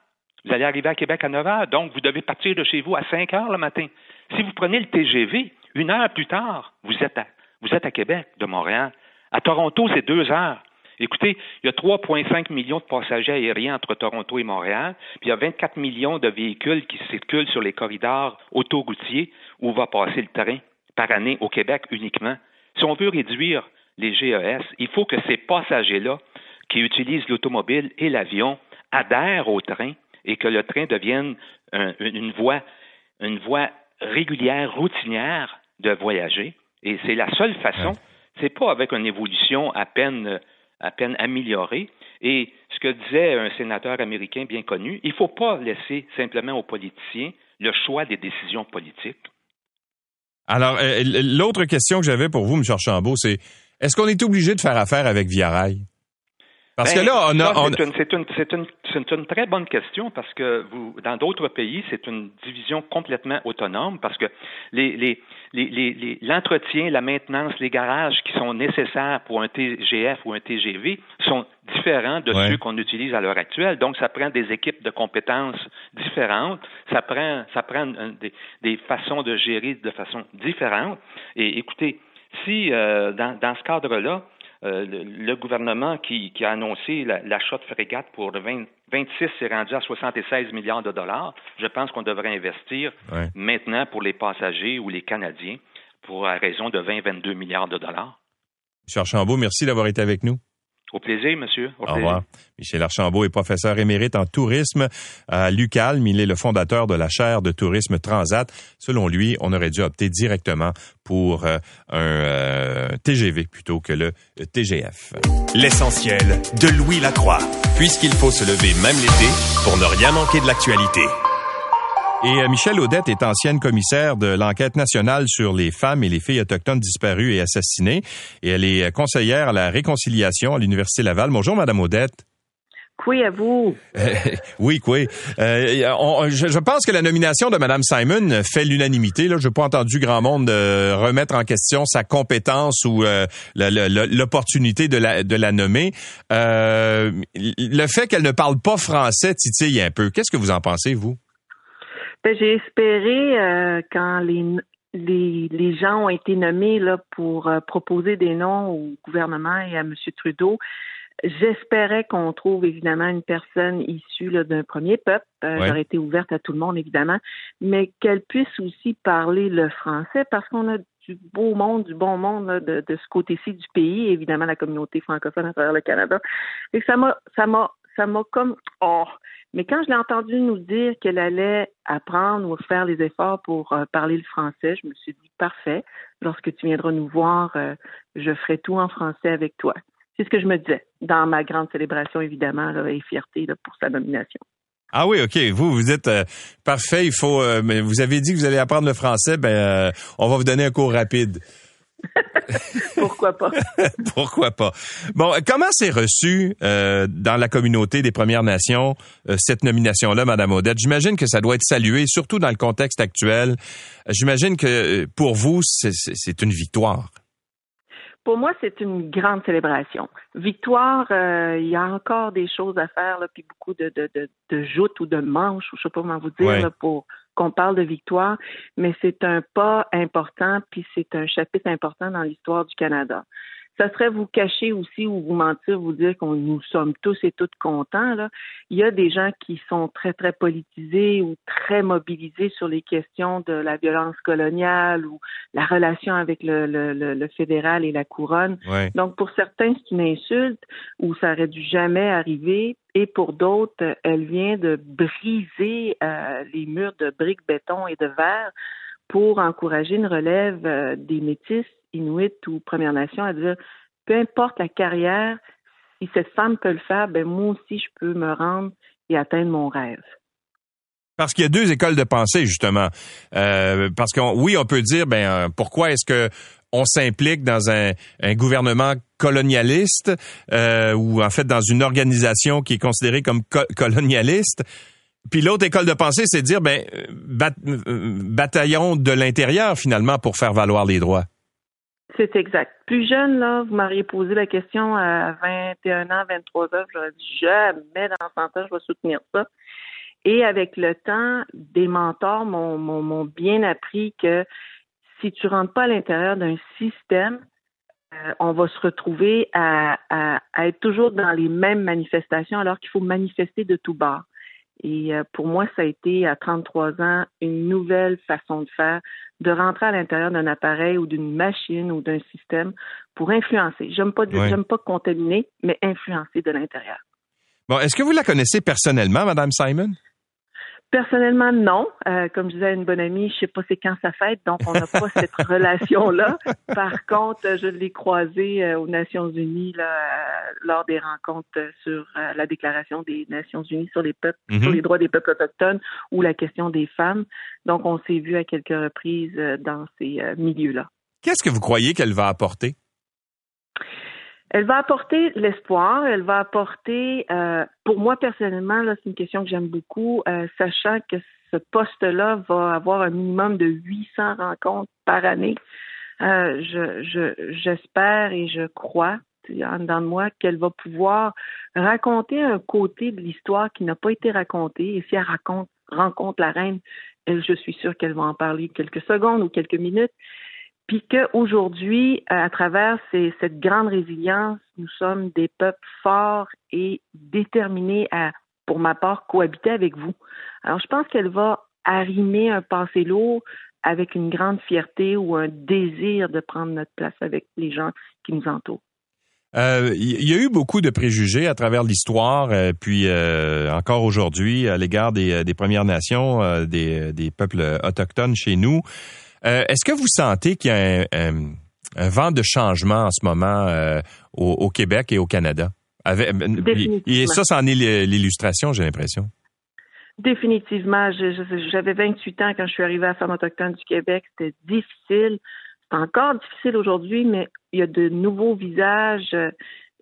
Vous allez arriver à Québec à 9 h, donc vous devez partir de chez vous à 5 h le matin. Si vous prenez le TGV, une heure plus tard, vous êtes à, vous êtes à Québec de Montréal. À Toronto, c'est deux heures. Écoutez, il y a 3,5 millions de passagers aériens entre Toronto et Montréal, puis il y a 24 millions de véhicules qui circulent sur les corridors autoroutiers où va passer le train par année au Québec uniquement. Si on veut réduire les GES, il faut que ces passagers-là qui utilisent l'automobile et l'avion adhèrent au train et que le train devienne une voie, une voie régulière, routinière de voyager. Et c'est la seule façon. C'est pas avec une évolution à peine à peine améliorée. Et ce que disait un sénateur américain bien connu, il ne faut pas laisser simplement aux politiciens le choix des décisions politiques. Alors, euh, l'autre question que j'avais pour vous, M. Archambault, c'est est-ce qu'on est obligé de faire affaire avec Via Rail? Parce que ben, là, on a. C'est une, une, une, très bonne question parce que vous, dans d'autres pays, c'est une division complètement autonome parce que les, les, les, l'entretien, la maintenance, les garages qui sont nécessaires pour un TGF ou un TGV sont différents de ceux qu'on utilise à l'heure actuelle. Donc, ça prend des équipes de compétences différentes, ça prend, ça prend des, des façons de gérer de façon différente. Et écoutez, si euh, dans, dans ce cadre-là, le, gouvernement qui, a annoncé l'achat de frégates pour 20, 26 c'est rendu à 76 milliards de dollars. Je pense qu'on devrait investir maintenant pour les passagers ou les Canadiens pour à raison de 20-22 milliards de dollars. M. Archambault, merci d'avoir été avec nous. Au plaisir, monsieur. Au, revoir. Michel Archambault est professeur émérite en tourisme à l'UCALM. Il est le fondateur de la chaire de tourisme Transat. Selon lui, on aurait dû opter directement pour euh, un euh, TGV plutôt que le TGF. L'essentiel de Louis Lacroix. Puisqu'il faut se lever même l'été pour ne rien manquer de l'actualité. Et euh, Michel Audette est ancienne commissaire de l'enquête nationale sur les femmes et les filles autochtones disparues et assassinées. Et elle est euh, conseillère à la réconciliation à l'Université Laval. Bonjour, Madame Audette. Oui, à vous. oui, oui. Euh, je, pense que la nomination de Mme Simon fait l'unanimité. Je n'ai pas entendu grand monde remettre en question sa compétence ou l'opportunité de la, de la nommer. le fait qu'elle ne parle pas français titille un peu. Qu'est-ce que vous en pensez, vous? Ben, j'ai espéré euh, quand les, les, les gens ont été nommés là pour euh, proposer des noms au gouvernement et à M. Trudeau. J'espérais qu'on trouve évidemment une personne issue d'un premier peuple. Euh, J'aurais été ouverte à tout le monde, évidemment, mais qu'elle puisse aussi parler le français parce qu'on a du beau monde, du bon monde de, de ce côté-ci du pays, évidemment la communauté francophone à travers le Canada. Et ça m'a ça m'a ça m'a comme oh mais quand je l'ai entendu nous dire qu'elle allait apprendre ou faire les efforts pour euh, parler le français, je me suis dit parfait. Lorsque tu viendras nous voir, euh, je ferai tout en français avec toi. C'est ce que je me disais dans ma grande célébration évidemment là, et fierté pour sa nomination. Ah oui, ok. Vous, vous êtes euh, parfait. Il faut. mais vous avez dit que vous allez apprendre le français. Ben, on va vous donner un cours rapide. Pourquoi pas? Pourquoi pas? Bon, comment c'est reçu euh, dans la communauté des Premières Nations euh, cette nomination-là, Madame Odette? J'imagine que ça doit être salué, surtout dans le contexte actuel. J'imagine que euh, pour vous, c'est une victoire. Pour moi, c'est une grande célébration. Victoire, il y a encore des choses à faire, là, puis beaucoup de, de, de, de joutes ou de manches, ou je sais pas comment vous dire, pour qu'on parle de victoire, mais c'est un pas important, puis c'est un chapitre important dans l'histoire du Canada. Ça serait vous cacher aussi ou vous mentir, vous dire qu'on nous sommes tous et toutes contents. Là. Il y a des gens qui sont très, très politisés ou très mobilisés sur les questions de la violence coloniale ou la relation avec le, le, le, fédéral et la couronne. Donc, pour certains, c'est une insulte ou ça aurait dû jamais arriver et pour d'autres, elle vient de briser euh, les murs de briques, béton et de verre pour encourager une relève euh, des métis, inuits ou Premières Nations à dire peu importe la carrière, si cette femme peut le faire, ben moi aussi je peux me rendre et atteindre mon rêve. Parce qu'il y a deux écoles de pensée justement. Euh, parce que oui, on peut dire ben pourquoi est-ce que on s'implique dans un, gouvernement colonialiste euh, ou en fait dans une organisation qui est considérée comme colonialiste? Puis l'autre école de pensée, c'est de dire ben euh, bataillon de l'intérieur finalement pour faire valoir les droits. C'est exact. Plus jeune, là, vous m'auriez posé la question à 21 ans, 23 ans, j'aurais dit jamais dans 100 ans, je vais soutenir ça. Et avec le temps, des mentors m'ont bien appris que si tu rentres pas à l'intérieur d'un système, euh, on va se retrouver à, être toujours dans les mêmes manifestations alors qu'il faut manifester de tout bas. Et euh, pour moi, ça a été à 33 ans une nouvelle façon de faire, de rentrer à l'intérieur d'un appareil ou d'une machine ou d'un système pour influencer. J'aime pas j'aime pas contaminer, mais influencer de l'intérieur. Bon, est-ce que vous la connaissez personnellement, Madame Simon? Personnellement, non. Euh, comme je disais à une bonne amie, je sais pas c'est quand ça fête, donc on n'a pas cette relation-là. Par contre, je l'ai croisée euh, aux Nations Unies là, euh, lors des rencontres sur la Déclaration des Nations Unies sur les peuples, sur mhm. les droits des peuples autochtones ou la question des femmes. Donc, on s'est vu à quelques reprises dans ces milieux-là. Qu'est-ce que vous croyez qu'elle va apporter? Elle va apporter l'espoir, elle va apporter, euh, pour moi personnellement, là, c'est une question que j'aime beaucoup, euh, sachant que ce poste-là va avoir un minimum de 800 rencontres par année. Euh, je, j'espère et je crois en dedans de moi qu'elle va pouvoir raconter un côté de l'histoire qui n'a pas été raconté. Et si elle raconte, rencontre la reine, elle, je suis sûre qu'elle va en parler quelques secondes ou quelques minutes puis qu'aujourd'hui, à travers cette grande résilience, nous sommes des peuples forts et déterminés à, pour ma part, cohabiter avec vous. Alors, je pense qu'elle va arrimer un passé lourd avec une grande fierté ou un désir de prendre notre place avec les gens qui nous entourent. Il euh, y a eu beaucoup de préjugés à travers l'histoire, euh, puis euh, encore aujourd'hui à l'égard des, Premières Nations, des, peuples autochtones chez nous. Est-ce que vous sentez qu'il y a un, vent de changement en ce moment au, Québec et au Canada? et ça, c'en est l'illustration, j'ai l'impression. Définitivement. J'avais 28 ans quand je suis arrivée à Femmes autochtones du Québec. C'était difficile encore difficile aujourd'hui, mais il y a de nouveaux visages. Euh,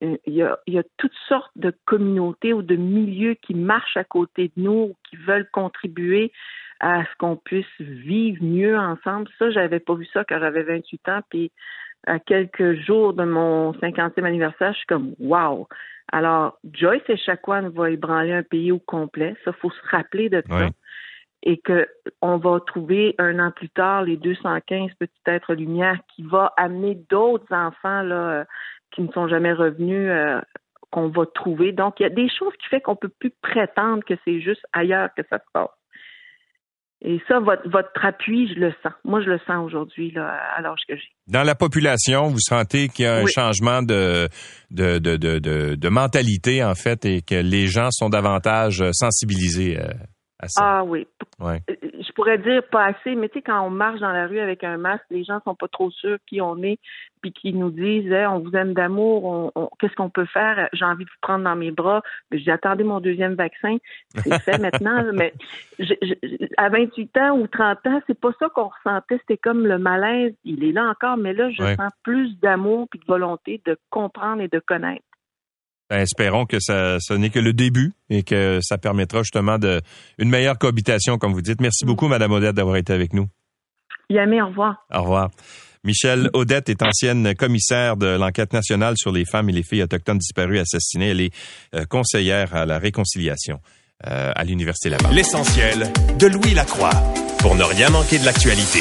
il y, a, il y a toutes sortes de communautés ou de milieux qui marchent à côté de nous, qui veulent contribuer à ce qu'on puisse vivre mieux ensemble. Ça, j'avais pas vu ça quand j'avais 28 ans. Puis à quelques jours de mon 50e anniversaire, je suis comme wow. Alors, Joyce et Chacoan va ébranler un pays au complet. Ça, faut se rappeler de ça et que on va trouver un an plus tard les 215 petits êtres lumière qui va amener d'autres enfants là euh, qui ne sont jamais revenus euh, qu'on va trouver. Donc il y a des choses qui fait qu'on peut plus prétendre que c'est juste ailleurs que ça se passe. Et ça, votre, votre appui, je le sens. Moi, je le sens aujourd'hui, là, à l'âge que j'ai. Dans la population, vous sentez qu'il y a un changement de de, de, de, de, mentalité, en fait, et que les gens sont davantage sensibilisés ah oui. Euh, je pourrais dire pas assez, mais tu sais, quand on marche dans la rue avec un masque, les gens sont pas trop sûrs qui on est, puis qui nous disent on vous aime d'amour, on, qu'est-ce qu'on peut faire? J'ai envie de vous prendre dans mes bras. J'ai attendu mon deuxième vaccin. C'est fait maintenant, mais à 28 ans ou 30 ans, c'est pas ça qu'on ressentait. C'était comme le malaise. Il est là encore, mais là, je sens plus d'amour puis de volonté de comprendre et de connaître. Ben, espérons que ça, ce n'est que le début et que ça permettra justement de une meilleure cohabitation, comme vous dites. Merci beaucoup, Madame Odette, d'avoir été avec nous. Yamé, au revoir. Au revoir. Michelle Odette est ancienne commissaire de l'enquête nationale sur les femmes et les filles autochtones disparues et assassinées. Elle est euh, conseillère à la réconciliation euh, à l'Université Laval. L'essentiel de Louis Lacroix pour ne rien manquer de l'actualité.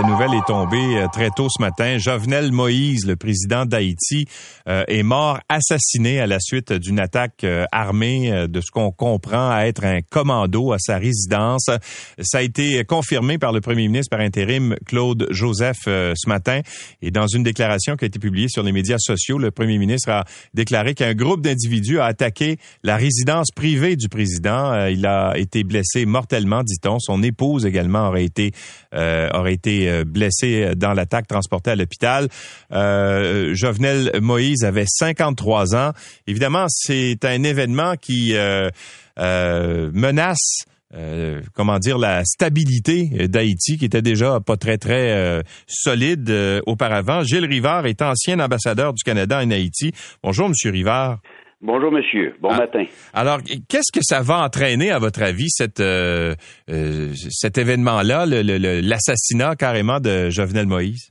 La nouvelle est tombée euh, très tôt ce matin. Jovenel Moïse, le président d'Haïti, euh, est mort assassiné à la suite d'une attaque euh, armée de ce qu'on comprend être un commando à sa résidence. Ça a été confirmé par le premier ministre par intérim Claude Joseph ce matin. Et dans une déclaration qui a été publiée sur les médias sociaux, le premier ministre a déclaré qu'un groupe d'individus a attaqué la résidence privée du président. il a été blessé mortellement, dit-on. Son épouse également aurait été aurait été euh, blessé euh, dans l'attaque transporté à l'hôpital. Euh, Jovenel Moïse avait 53 ans. Évidemment, c'est un événement qui menace comment dire la stabilité d'Haïti qui était déjà pas très très solide auparavant. Gilles Rivard est ancien ambassadeur du Canada en Haïti. Bonjour monsieur Rivard. Bonjour, monsieur. Bon ah. matin. Alors, qu'est-ce que ça va entraîner, à votre avis, cette, euh, euh, cet événement-là, l'assassinat carrément de Jovenel Moïse?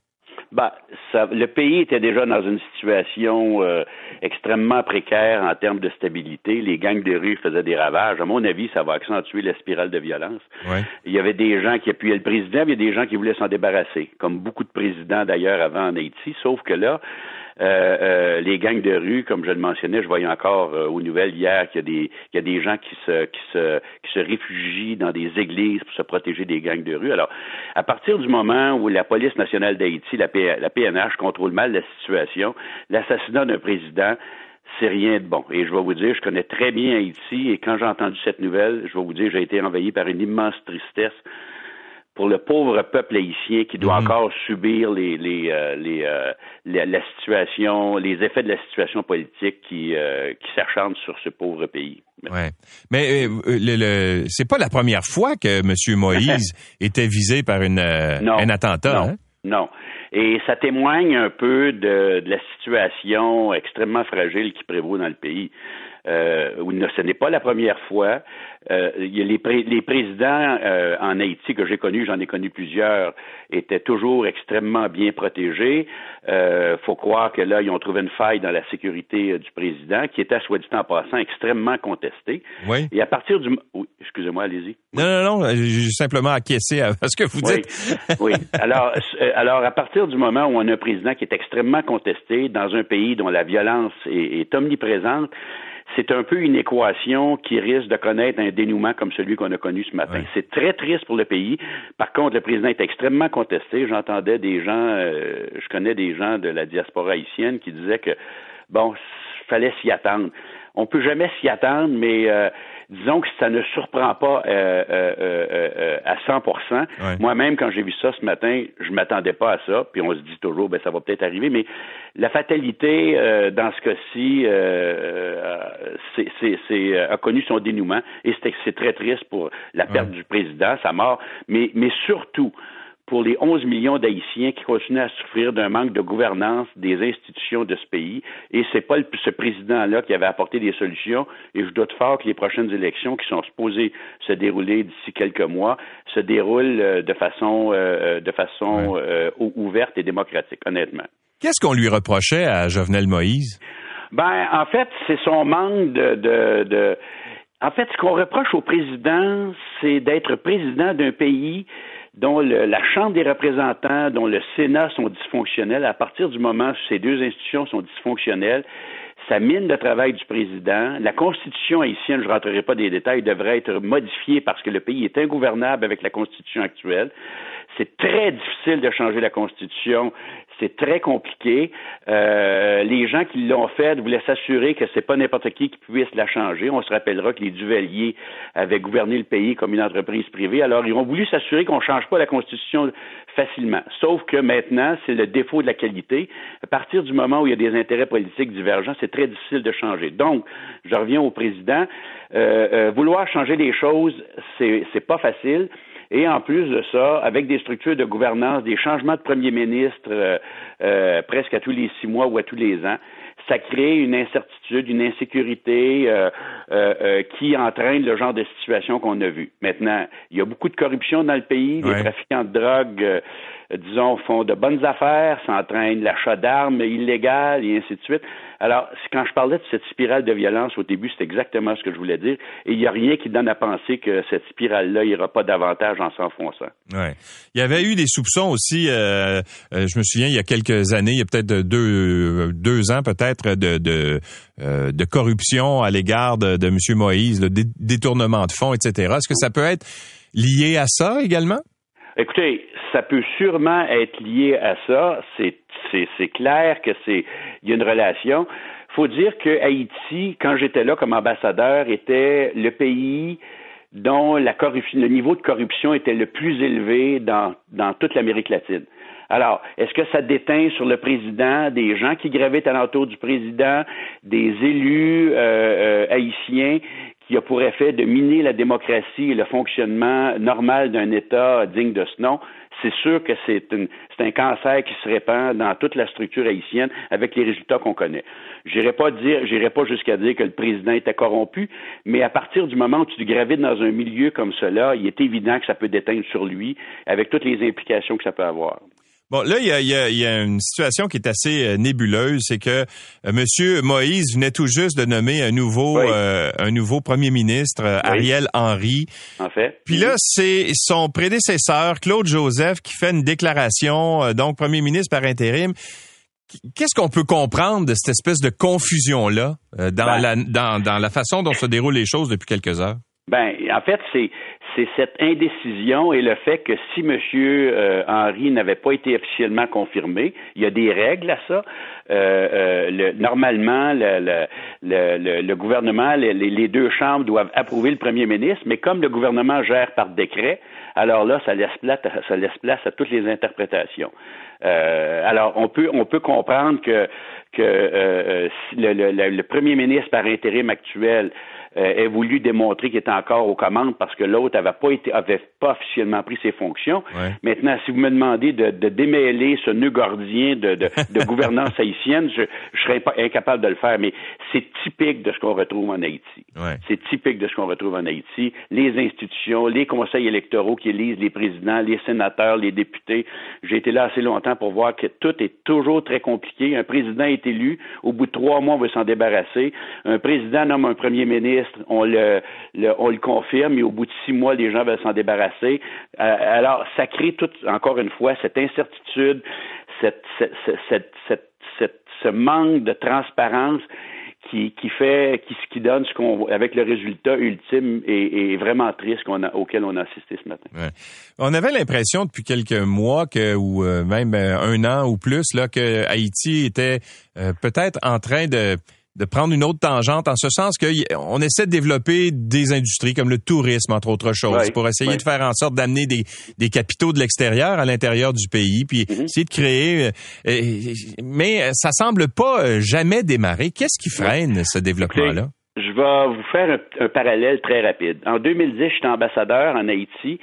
Ben, le pays était déjà dans une situation euh, extrêmement précaire en termes de stabilité. Les gangs de rue faisaient des ravages. À mon avis, ça va accentuer la spirale de violence. Il y avait des gens qui appuyaient le président, il y a des gens qui voulaient s'en débarrasser, comme beaucoup de présidents d'ailleurs avant en Haïti, sauf que là, euh, euh, les gangs de rue, comme je le mentionnais, je voyais encore euh, aux nouvelles hier qu'il y a des qu'il y a des gens qui se qui se qui se réfugient dans des églises pour se protéger des gangs de rue. Alors, à partir du moment où la police nationale d'Haïti, la, la PNH, contrôle mal la situation, l'assassinat d'un président c'est rien de bon. Et je vais vous dire, je connais très bien Haïti et quand j'ai entendu cette nouvelle, je vais vous dire, j'ai été envahi par une immense tristesse pour le pauvre peuple haïtien qui doit mhm. encore subir les, les, euh, les, euh, la, situation, les effets de la situation politique qui, euh, qui sur ce pauvre pays. Ouais. Mais le, le c'est pas la première fois que M. Moïse était visé par une, un attentat. Non, hein? non. Et ça témoigne un peu de, de la situation extrêmement fragile qui prévaut dans le pays. Euh, ce n'est pas la première fois. Euh, les, les, présidents euh, en Haïti que j'ai connus, j'en ai connu plusieurs, étaient toujours extrêmement bien protégés. Euh, faut croire que là, ils ont trouvé une faille dans la sécurité euh, du président, qui était, soit dit en passant, extrêmement contestée. Oui. Et à partir du... Oui, excusez-moi, allez-y. Non, non, non, j'ai simplement acquiescé à ce que vous dites. oui. Alors, alors, à partir du moment où on a un président qui est extrêmement contesté dans un pays dont la violence est, est omniprésente, c'est un peu une équation qui risque de connaître un dénouement comme celui qu'on a connu ce matin. C'est très triste pour le pays. Par contre, le président est extrêmement contesté. J'entendais des gens, euh, je connais des gens de la diaspora haïtienne qui disaient que, bon, fallait s'y attendre. On peut jamais s'y attendre, mais euh, disons que ça ne surprend pas euh, euh, euh, à 100% Moi-même, quand j'ai vu ça ce matin, je m'attendais pas à ça. Puis on se dit toujours, ben ça va peut-être arriver, mais la fatalité dans ce cas-ci, c'est a connu son dénouement et c'est très triste pour la perte du président, sa mort, mais mais surtout pour les 11 millions d'Haïtiens qui continuent à souffrir d'un manque de gouvernance des institutions de ce pays. Et c'est pas ce président-là qui avait apporté des solutions. Et je doute fort que les prochaines élections qui sont supposées se dérouler d'ici quelques mois se déroulent euh, de façon, euh, de façon euh, ouverte et démocratique, honnêtement. Qu'est-ce qu'on lui reprochait à Jovenel Moïse? Ben, en fait, c'est son manque de, de, de... En fait, ce qu'on reproche au président, c'est d'être président d'un pays dont la Chambre des représentants, dont le Sénat sont dysfonctionnels, à partir du moment où ces deux institutions sont dysfonctionnelles, ça mine le travail du président. La Constitution haïtienne, je ne rentrerai pas des détails, devrait être modifiée parce que le pays est ingouvernable avec la Constitution actuelle. C'est très difficile de changer la Constitution. C'est très compliqué. Euh, les gens qui l'ont fait voulaient s'assurer que c'est pas n'importe qui qui puisse la changer. On se rappellera que les Duvaliers avaient gouverné le pays comme une entreprise privée. Alors, ils ont voulu s'assurer qu'on change pas la Constitution facilement. Sauf que maintenant, c'est le défaut de la qualité. À partir du moment où il y a des intérêts politiques divergents, c'est très difficile de changer. Donc, je reviens au président. Euh, euh, vouloir changer les choses, c'est, pas facile. Et en plus de ça, avec des structures de gouvernance, des changements de premier ministre euh, euh, presque à tous les six mois ou à tous les ans, ça crée une incertitude, une insécurité euh, qui entraîne le genre de situation qu'on a vu. Maintenant, il y a beaucoup de corruption dans le pays, les trafiquants de drogue disons, font de bonnes affaires, s'entraînent l'achat d'armes illégales et ainsi de suite. Alors, quand je parlais de cette spirale de violence au début, c'est exactement ce que je voulais dire. Et il n'y a rien qui donne à penser que cette spirale-là ira pas davantage en s'enfonçant. Ouais. Il y avait eu des soupçons aussi, euh, euh, je me souviens, il y a quelques années, il y a peut-être deux, deux ans peut-être, de, de, euh, de corruption à l'égard de, M. Moïse, le détournement de fonds, etc. Est-ce que ça peut être lié à ça également? Écoutez, ça peut sûrement être lié à ça. C'est, clair que c'est, il y a une relation. Faut dire que Haïti, quand j'étais là comme ambassadeur, était le pays dont le niveau de corruption était le plus élevé dans toute l'Amérique latine. Alors, est-ce que ça déteint sur le président, des gens qui gravitent alentour du président, des élus euh, euh, haïtiens qui a pour effet de miner la démocratie et le fonctionnement normal d'un État digne de ce nom, c'est sûr que c'est un cancer qui se répand dans toute la structure haïtienne avec les résultats qu'on connaît. J'irai pas dire, j'irai pas jusqu'à dire que le président était corrompu, mais à partir du moment où tu gravites dans un milieu comme cela, il est évident que ça peut déteindre sur lui avec toutes les implications que ça peut avoir. Bon, là, il y a, une situation qui est assez euh, nébuleuse, c'est que euh, Monsieur Moïse venait tout juste de nommer un nouveau, euh, un nouveau premier ministre, Ariel Henry. En fait. Puis là, c'est son prédécesseur, Claude Joseph, qui fait une déclaration, donc premier ministre par intérim. Qu'est-ce qu'on peut comprendre de cette espèce de confusion-là dans, ben. la, dans, dans la façon dont se déroulent les choses depuis quelques heures? Ben, en fait, c'est c'est cette indécision et le fait que si M. Euh, Henry n'avait pas été officiellement confirmé, il y a des règles à ça. Euh, euh, le, normalement, le, gouvernement, les, deux chambres doivent approuver le premier ministre, mais comme le gouvernement gère par décret, alors là, ça laisse place, à toutes les interprétations. alors, on peut, on peut comprendre que le, premier ministre par intérim actuel euh, a voulu démontrer qu'il était encore aux commandes parce que l'autre n'avait pas été avait pas officiellement pris ses fonctions. Maintenant, si vous me demandez de, de démêler ce nœud gardien de, de, de gouvernance haïtienne, je, je serais pas incapable de le faire. Mais c'est typique de ce qu'on retrouve en Haïti. C'est typique de ce qu'on retrouve en Haïti. Les institutions, les conseils électoraux qui élisent les présidents, les sénateurs, les députés. J'ai été là assez longtemps pour voir que tout est toujours très compliqué. Un président est élu, au bout de trois mois, on veut s'en débarrasser. Un président nomme un premier ministre on le, on le confirme, et au bout de six mois, les gens veulent s'en débarrasser. Euh, alors, ça crée tout, encore une fois, cette incertitude, ce manque de transparence qui, fait, qui, donne avec le résultat ultime et, vraiment triste auquel on a assisté ce matin. On avait l'impression depuis quelques mois ou euh, même euh, un an ou plus, là, que Haïti était peut-être en train de de prendre une autre tangente en ce sens qu'on essaie de développer des industries comme le tourisme, entre autres choses, pour essayer de faire en sorte d'amener des, des capitaux de l'extérieur à l'intérieur du pays, puis mm-hmm. essayer de créer. Euh, mais ça semble pas euh, jamais démarrer. Qu'est-ce qui freine ce développement-là? Je vais vous faire un, parallèle très rapide. En 2010, j'étais ambassadeur en Haïti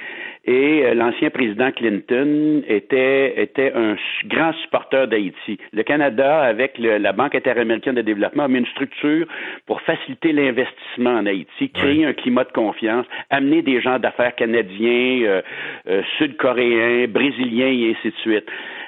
et euh, l'ancien président Clinton était, était un grand supporter d'Haïti. Le Canada, avec la Banque interaméricaine de développement, a mis une structure pour faciliter l'investissement en Haïti, créer un climat de confiance, amener des gens d'affaires canadiens, euh, euh, sud-coréens, brésiliens et ainsi de suite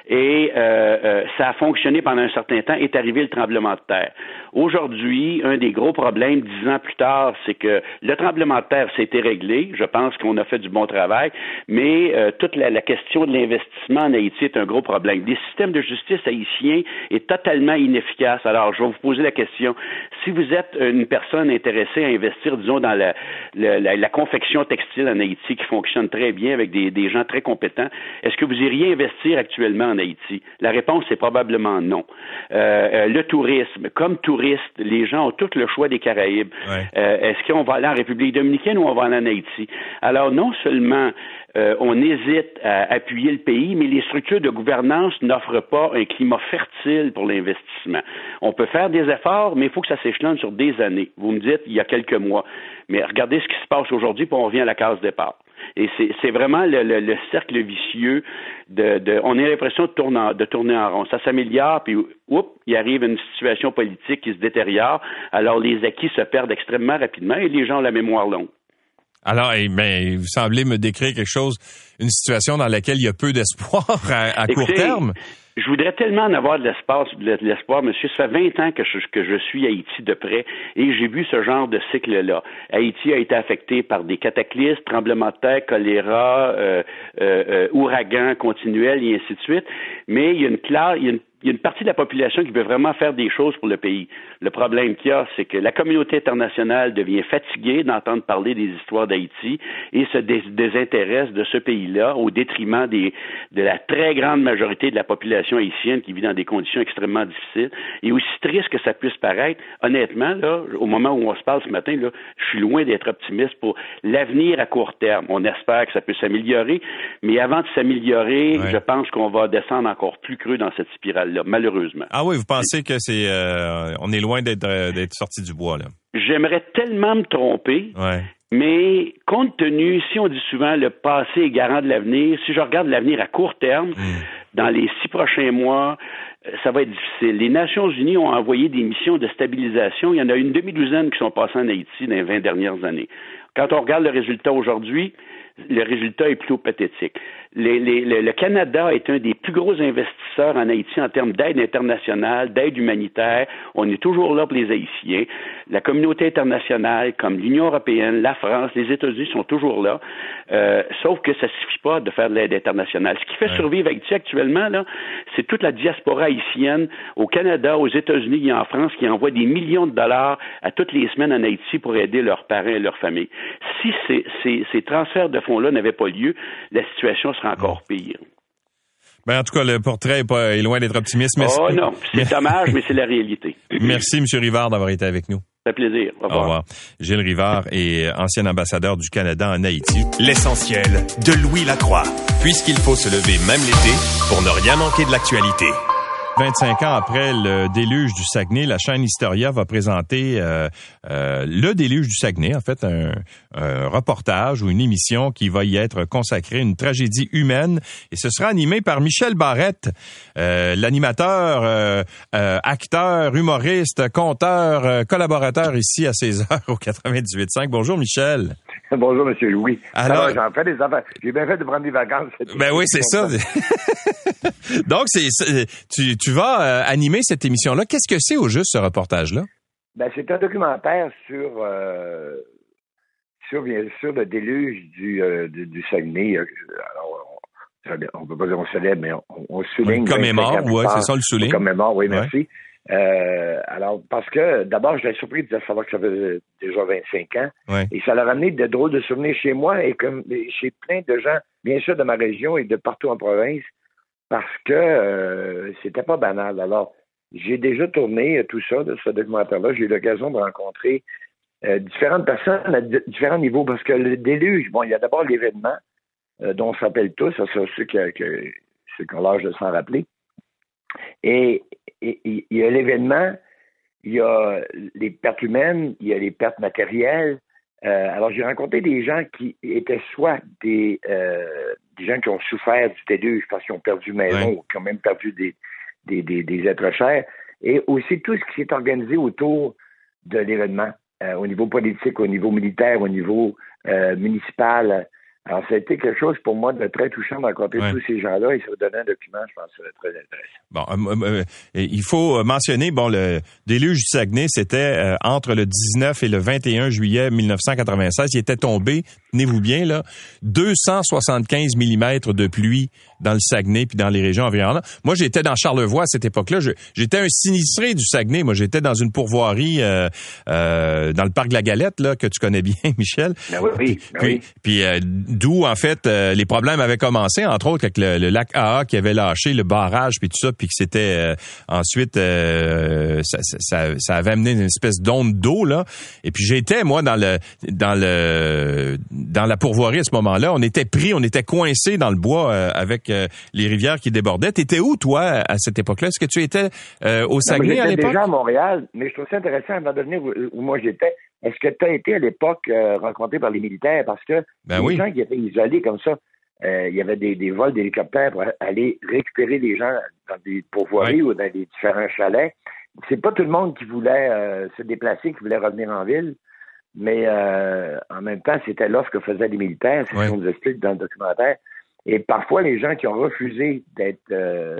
et euh, euh, ça a fonctionné pendant un certain temps, est arrivé le tremblement de terre. Aujourd'hui, un des gros problèmes, dix ans plus tard, c'est que le tremblement de terre s'était réglé. Je pense qu'on a fait du bon travail, mais euh, toute la, la, question de l'investissement en Haïti est un gros problème. Les systèmes de justice haïtiens est totalement inefficace. Alors, je vais vous poser la question. Si vous êtes une personne intéressée à investir, disons, dans la, la, la confection textile en Haïti qui fonctionne très bien avec des, des gens très compétents, est-ce que vous iriez investir actuellement Haïti? La réponse est probablement non. Euh, euh, le tourisme, comme touriste, les gens ont tout le choix des Caraïbes. Euh, est-ce qu'on va aller en République dominicaine ou on va aller en Haïti? Alors, non seulement on hésite à appuyer le pays, mais les structures de gouvernance n'offrent pas un climat fertile pour l'investissement. On peut faire des efforts, mais il faut que ça s'échelonne sur des années. Vous me dites, il y a quelques mois. Mais regardez ce qui se passe aujourd'hui, puis on revient à la case départ. Et c'est vraiment le, cercle vicieux de, on a l'impression de tourner, de en rond. Ça s'améliore, puis oups, il arrive une situation politique qui se détériore. Alors les acquis se perdent extrêmement rapidement et les gens ont la mémoire longue. Alors, eh ben, vous semblez me décrire quelque chose, une situation dans laquelle il y a peu d'espoir à, court terme. Je voudrais tellement en avoir de l'espace, de l'espoir, monsieur. Ça fait 20 ans que je, que je suis Haïti de près et j'ai vu ce genre de cycle-là. Haïti a été affecté par des cataclysmes, tremblements de terre, choléra, euh, euh, euh, ouragans continuels et ainsi de suite. Mais il y a une classe, il y a une il y a une partie de la population qui veut vraiment faire des choses pour le pays. Le problème qu'il y a, c'est que la communauté internationale devient fatiguée d'entendre parler des histoires d'Haïti et se désintéresse de ce pays-là au détriment des, de la très grande majorité de la population haïtienne qui vit dans des conditions extrêmement difficiles. Et aussi triste que ça puisse paraître, honnêtement, là, au moment où on se parle ce matin, là, je suis loin d'être optimiste pour l'avenir à court terme. On espère que ça peut s'améliorer, mais avant de s'améliorer, je pense qu'on va descendre encore plus creux dans cette spirale malheureusement. Ah oui, vous pensez que c'est euh, on est loin d'être euh, d'être sorti du bois là? J'aimerais tellement me tromper. Mais compte tenu, si on dit souvent le passé est garant de l'avenir, si je regarde l'avenir à court terme, hmm. dans les six prochains mois, euh, ça va être difficile. Les Nations Unies ont envoyé des missions de stabilisation. Il y en a une demi-douzaine qui sont passées en Haïti dans les 20 dernières années. Quand on regarde le résultat aujourd'hui, le résultat est plutôt pathétique. Le Canada est un des plus gros investisseurs en Haïti en termes d'aide internationale, d'aide humanitaire. On est toujours là pour les Haïtiens. La communauté internationale, comme l'Union européenne, la France, les États-Unis sont toujours là. Euh, sauf que ça suffit pas de faire de l'aide internationale. Ce qui fait survivre Haïti actuellement, là, c'est toute la diaspora haïtienne au Canada, aux États-Unis et en France qui envoie des millions de dollars à toutes les semaines en Haïti pour aider leurs parents et leurs familles. Si ces, ces, ces transferts de fonds-là n'avaient pas lieu, la situation serait encore pire. Ben, en tout cas, le portrait est, pas, est loin d'être optimiste. Mais oh non, c'est dommage, mais c'est la réalité. Merci, M. Rivard, d'avoir été avec nous. Ça fait plaisir. Au revoir. Au revoir. Gilles Rivard est ancien ambassadeur du Canada en Haïti. L'essentiel de Louis Lacroix. Puisqu'il faut se lever même l'été pour ne rien manquer de l'actualité. 25 ans après le déluge du Saguenay, la chaîne Historia va présenter euh, euh, le déluge du Saguenay, en fait, un, reportage ou une émission qui va y être consacrée, une tragédie humaine, et ce sera animé par Michel Barrette, euh, l'animateur, acteur, humoriste, conteur, collaborateur ici à César au 98.5. Bonjour Michel. Bonjour, Monsieur Louis. Alors, j'en fais des affaires. J'ai bien fait de prendre des vacances. Ben oui, c'est ça. Donc, c'est, tu, tu vas euh, animer cette émission-là. Qu'est-ce que c'est au juste, ce reportage-là? Ben, c'est un documentaire sur, euh, sur, bien sûr, le déluge du, euh, du, Saguenay. Alors, on, ne peut pas dire on célèbre, mais on, on souligne. On commémore, oui, c'est ça le souligne. On commémore, oui, merci. Euh, alors, parce que d'abord, j'étais surpris de savoir que j'avais déjà 25 ans. Et ça a ramené de drôles de souvenirs chez moi et comme chez plein de gens, bien sûr de ma région et de partout en province, parce que euh, c'était pas banal. Alors, j'ai déjà tourné tout ça, de ce documentaire-là. J'ai eu l'occasion de rencontrer euh, différentes personnes à différents niveaux, parce que le déluge, bon, il y a d'abord l'événement dont on s'appelle tous, ça c'est ceux qui, ceux qui ont l'âge de s'en rappeler. Et il y a l'événement, il y a les pertes humaines, il y a les pertes matérielles. Euh, alors, j'ai rencontré des gens qui étaient soit des, euh, des gens qui ont souffert du T2, je pense qu'ils ont perdu maison ou qui ont même perdu des, des, des, des, êtres chers, et aussi tout ce qui s'est organisé autour de l'événement, euh, au niveau politique, au niveau militaire, au niveau municipal, alors, ça a été quelque chose pour moi de très touchant rencontrer tous ces gens-là et ça va donner un document, je pense, très intéressant. Bon, euh, euh, euh, il faut mentionner, bon, le déluge du Saguenay, c'était entre le 19 et le 21 juillet 1996. Il était tombé, tenez-vous bien, là, 275 mm de pluie dans le Saguenay puis dans les régions environnantes. Moi, j'étais dans Charlevoix à cette époque-là. J'étais un sinistré du Saguenay. Moi, j'étais dans une pourvoirie dans le parc de la Galette, là, que tu connais bien, Michel. Ben oui, ben oui. Puis, d'où en fait euh, les problèmes avaient commencé, entre autres avec le, lac AA qui avait lâché le barrage puis tout ça, puis que c'était euh, ensuite euh, ça, avait amené une espèce d'onde d'eau là. Et puis j'étais moi dans le dans le dans la pourvoirie à ce moment-là, on était pris, on était coincé dans le bois avec les rivières qui débordaient. T'étais où toi à cette époque-là? Est-ce que tu étais au Saguenay à l'époque? déjà à Montréal, mais je trouve ça intéressant à devenir où moi j'étais. Est-ce que tu as été à l'époque euh, rencontré par les militaires? Parce que ben les gens qui étaient isolés comme ça, euh, il y avait des, vols d'hélicoptères pour aller récupérer les gens dans des pourvoiries ou dans des différents chalets. C'est pas tout le monde qui voulait euh, se déplacer, qui voulait revenir en ville, mais en même temps, c'était l'offre que faisaient les militaires, c'est ce qu'on nous explique dans le documentaire. Et parfois, les gens qui ont refusé d'être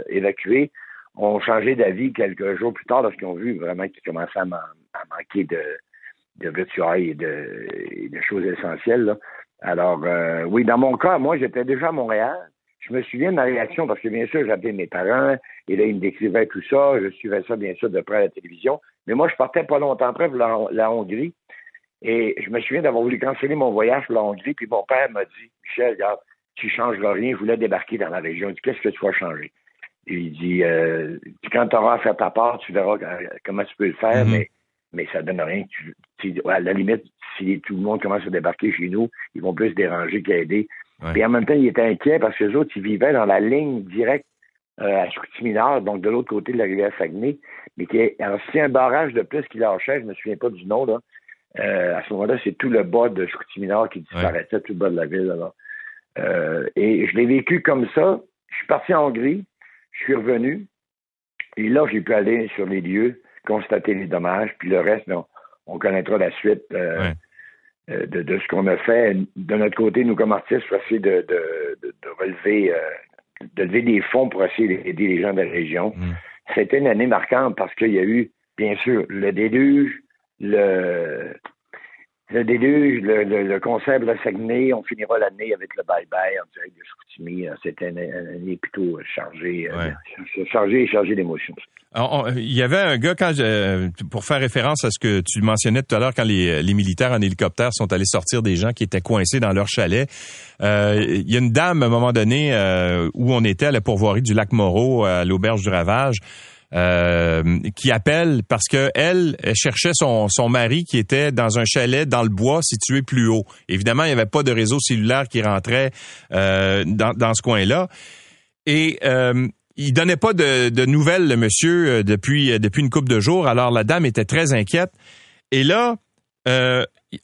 évacués ont changé d'avis quelques jours plus tard lorsqu'ils ont vu vraiment qu'ils commençaient à manquer de, de et de, de choses essentielles. Alors, euh, oui, dans mon cas, moi, j'étais déjà à Montréal. Je me souviens de ma réaction parce que, bien sûr, j'appelais mes parents et là, ils me décrivaient tout ça. Je suivais ça, bien sûr, de près à la télévision. Mais moi, je partais pas longtemps après pour la, Hongrie. Et je me souviens d'avoir voulu canceller mon voyage pour la Hongrie. Puis mon père m'a dit, Michel, regarde, tu changeras rien. Je voulais débarquer dans la région. Il dit, qu'est-ce que tu vas changer? Et il dit, euh, quand tu auras à faire ta part, tu verras comment tu peux le faire. Mm-hmm. Mais mais ça donne rien. Tu, à la limite, si tout le monde commence à débarquer chez nous, ils vont plus se déranger qu'aider. Et en même temps, ils étaient inquiets parce que les autres, ils vivaient dans la ligne directe euh, à Chicoutimi-Nord, donc de l'autre côté de la rivière Saguenay. Mais qui alors, si un barrage de plus qui lâchait, je ne me souviens pas du nom, là, euh, à ce moment-là, c'est tout le bas de Chicoutimi-Nord qui disparaissait, tout le bas de la ville. Alors. Euh, et je l'ai vécu comme ça. Je suis parti en Hongrie, je suis revenu, et là, j'ai pu aller sur les lieux constater les dommages, puis le reste, on, connaîtra la suite euh, euh, de, ce qu'on a fait. De notre côté, nous, comme artistes, pour essayer de, relever euh, de lever des fonds pour essayer d'aider les gens de la région. Mm. C'était une année marquante parce qu'il y a eu, bien sûr, le déluge, le, le déluge, le, le, concert de la Saguenay, on finira l'année avec le bye-bye en direct de Chicoutimi. C'était une, année plutôt chargée, chargée et chargée d'émotions. Il y avait un gars, quand pour faire référence à ce que tu mentionnais tout à l'heure, quand les, militaires en hélicoptère sont allés sortir des gens qui étaient coincés dans leur chalet, euh, il y a une dame, à un moment donné, euh, où on était à la pourvoirie du lac Moreau, à l'auberge du Ravage, euh, qui appelle parce que elle, cherchait son, son mari qui était dans un chalet dans le bois situé plus haut. Évidemment, il n'y avait pas de réseau cellulaire qui rentrait dans, dans ce coin-là. Et il donnait pas de, nouvelles, le monsieur, depuis, depuis une couple de jours. Alors, la dame était très inquiète. Et là,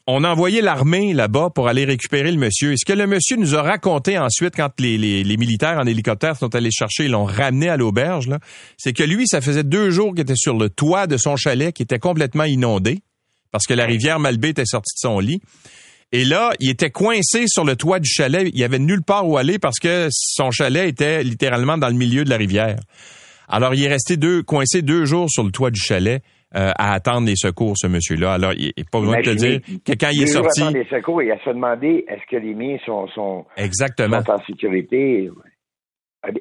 on a envoyé l'armée là-bas pour aller récupérer le monsieur. Et ce que le monsieur nous a raconté ensuite, quand les, militaires en hélicoptère sont allés chercher, ils l'ont ramené à l'auberge, c'est que lui, ça faisait deux jours qu'il était sur le toit de son chalet qui était complètement inondé parce que la rivière Malbé était sortie de son lit. Et là, il était coincé sur le toit du chalet. Il y avait nulle part où aller parce que son chalet était littéralement dans le milieu de la rivière. Alors, il est resté deux, coincé deux jours sur le toit du chalet. Euh, à attendre les secours, ce monsieur-là. Alors, il n'est pas besoin de te dire que quand il est sorti... attendre les secours et à se demander est-ce que les miens sont, sont, Exactement. en sécurité?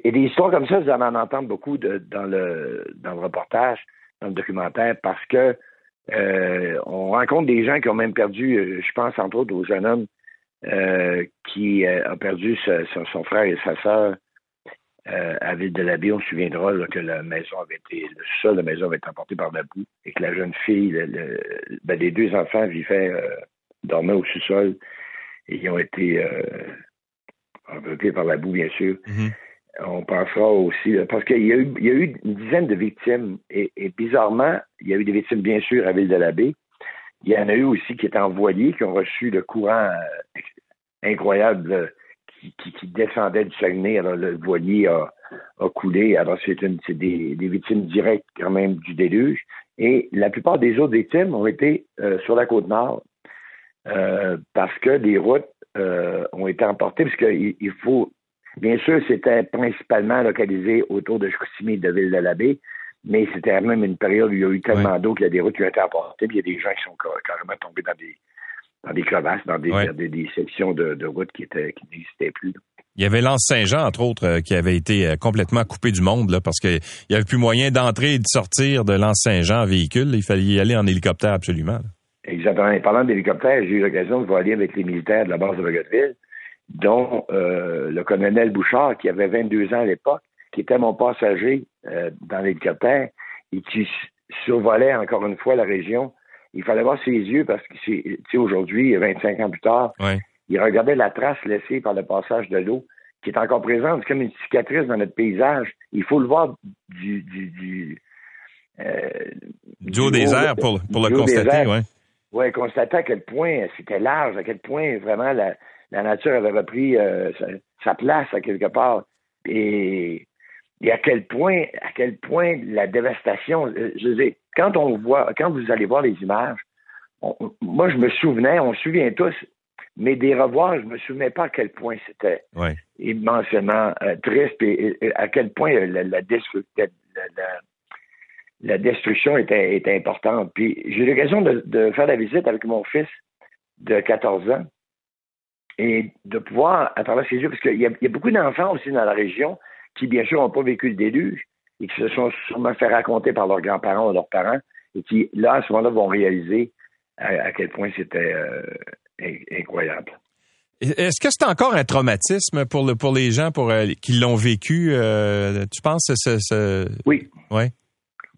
Et des histoires comme ça, vous allez en entendre beaucoup dans, le, dans le reportage, dans le documentaire, parce que euh, on rencontre des gens qui ont même perdu, euh, je pense entre autres au jeune homme euh, qui a perdu son frère et sa sœur à Ville de l'Abbé. On se souviendra que la maison avait été, le sol de la maison avait été emporté par la boue et que la jeune fille, ben, les deux enfants vivaient, dormaient au sous-sol et ils ont été emportés par la boue, bien sûr. Mm-hmm on pensera aussi, parce qu'il y, a eu, il y a eu une dizaine de victimes, et, bizarrement, il y a eu des victimes, bien sûr, à Ville-de-la-Baie. Il y en a eu aussi qui étaient envoyés, qui ont reçu le courant euh, incroyable euh, qui, qui, descendait du Saguenay. Alors, le voilier a, coulé. Alors, c'est des, des, victimes directes, quand même, du déluge. Et la plupart des autres victimes ont été euh, sur la côte nord, parce que les routes ont été emportées, parce qu'il il faut Bien sûr, c'était principalement localisé autour de Chicoutimi et de Ville-de-la-Baie, mais c'était même une période où il y a eu tellement d'eau qu'il y a des routes qui ont été emportées, puis il y a des gens qui sont carrément tombés dans des, dans des crevasses, dans des, des, sections de, de routes qui, étaient, qui n'existaient plus. Il y avait l'Anse-Saint-Jean, entre autres, euh, qui avait été euh, complètement coupé du monde, là, parce qu'il n'y avait plus moyen d'entrer et de sortir de l'Anse-Saint-Jean en véhicule. Il fallait y aller en hélicoptère absolument. Exactement. Et parlant d'hélicoptère, j'ai eu l'occasion de voler avec les militaires de la base de Bagotville dont euh, le colonel Bouchard, qui avait 22 ans à l'époque, qui était mon passager euh, dans l'hélicoptère et qui survolait encore une fois la région. Il fallait voir ses yeux parce que, tu sais, aujourd'hui, 25 ans plus tard, il regardait la trace laissée par le passage de l'eau qui est encore présente. C'est comme une cicatrice dans notre paysage. Il faut le voir du... du, du euh, du haut des airs pour, pour le constater, oui. Oui, constater à quel point c'était large, à quel point vraiment la, la nature avait repris euh, sa, place à quelque part. Et, à quel point, à quel point la dévastation, euh, je veux quand on voit, quand vous allez voir les images, moi je me souvenais, on se souvient tous, mais des revoirs, je me souvenais pas à quel point c'était immensément euh, triste et, à quel point la, la, destruction était, était, importante. Puis j'ai eu l'occasion de, de, faire la visite avec mon fils de 14 ans et de pouvoir, à travers ses yeux, parce qu'il y, a beaucoup d'enfants aussi dans la région qui, bien sûr, n'ont pas vécu le déluge et qui se sont sûrement fait raconter par leurs grands-parents ou leurs parents et qui, là, à ce moment-là, vont réaliser à, quel point c'était euh, incroyable. Est-ce que c'est encore un traumatisme pour, le, pour les gens pour, euh, qui l'ont vécu? Euh, tu penses ce, ce... Oui. Ouais.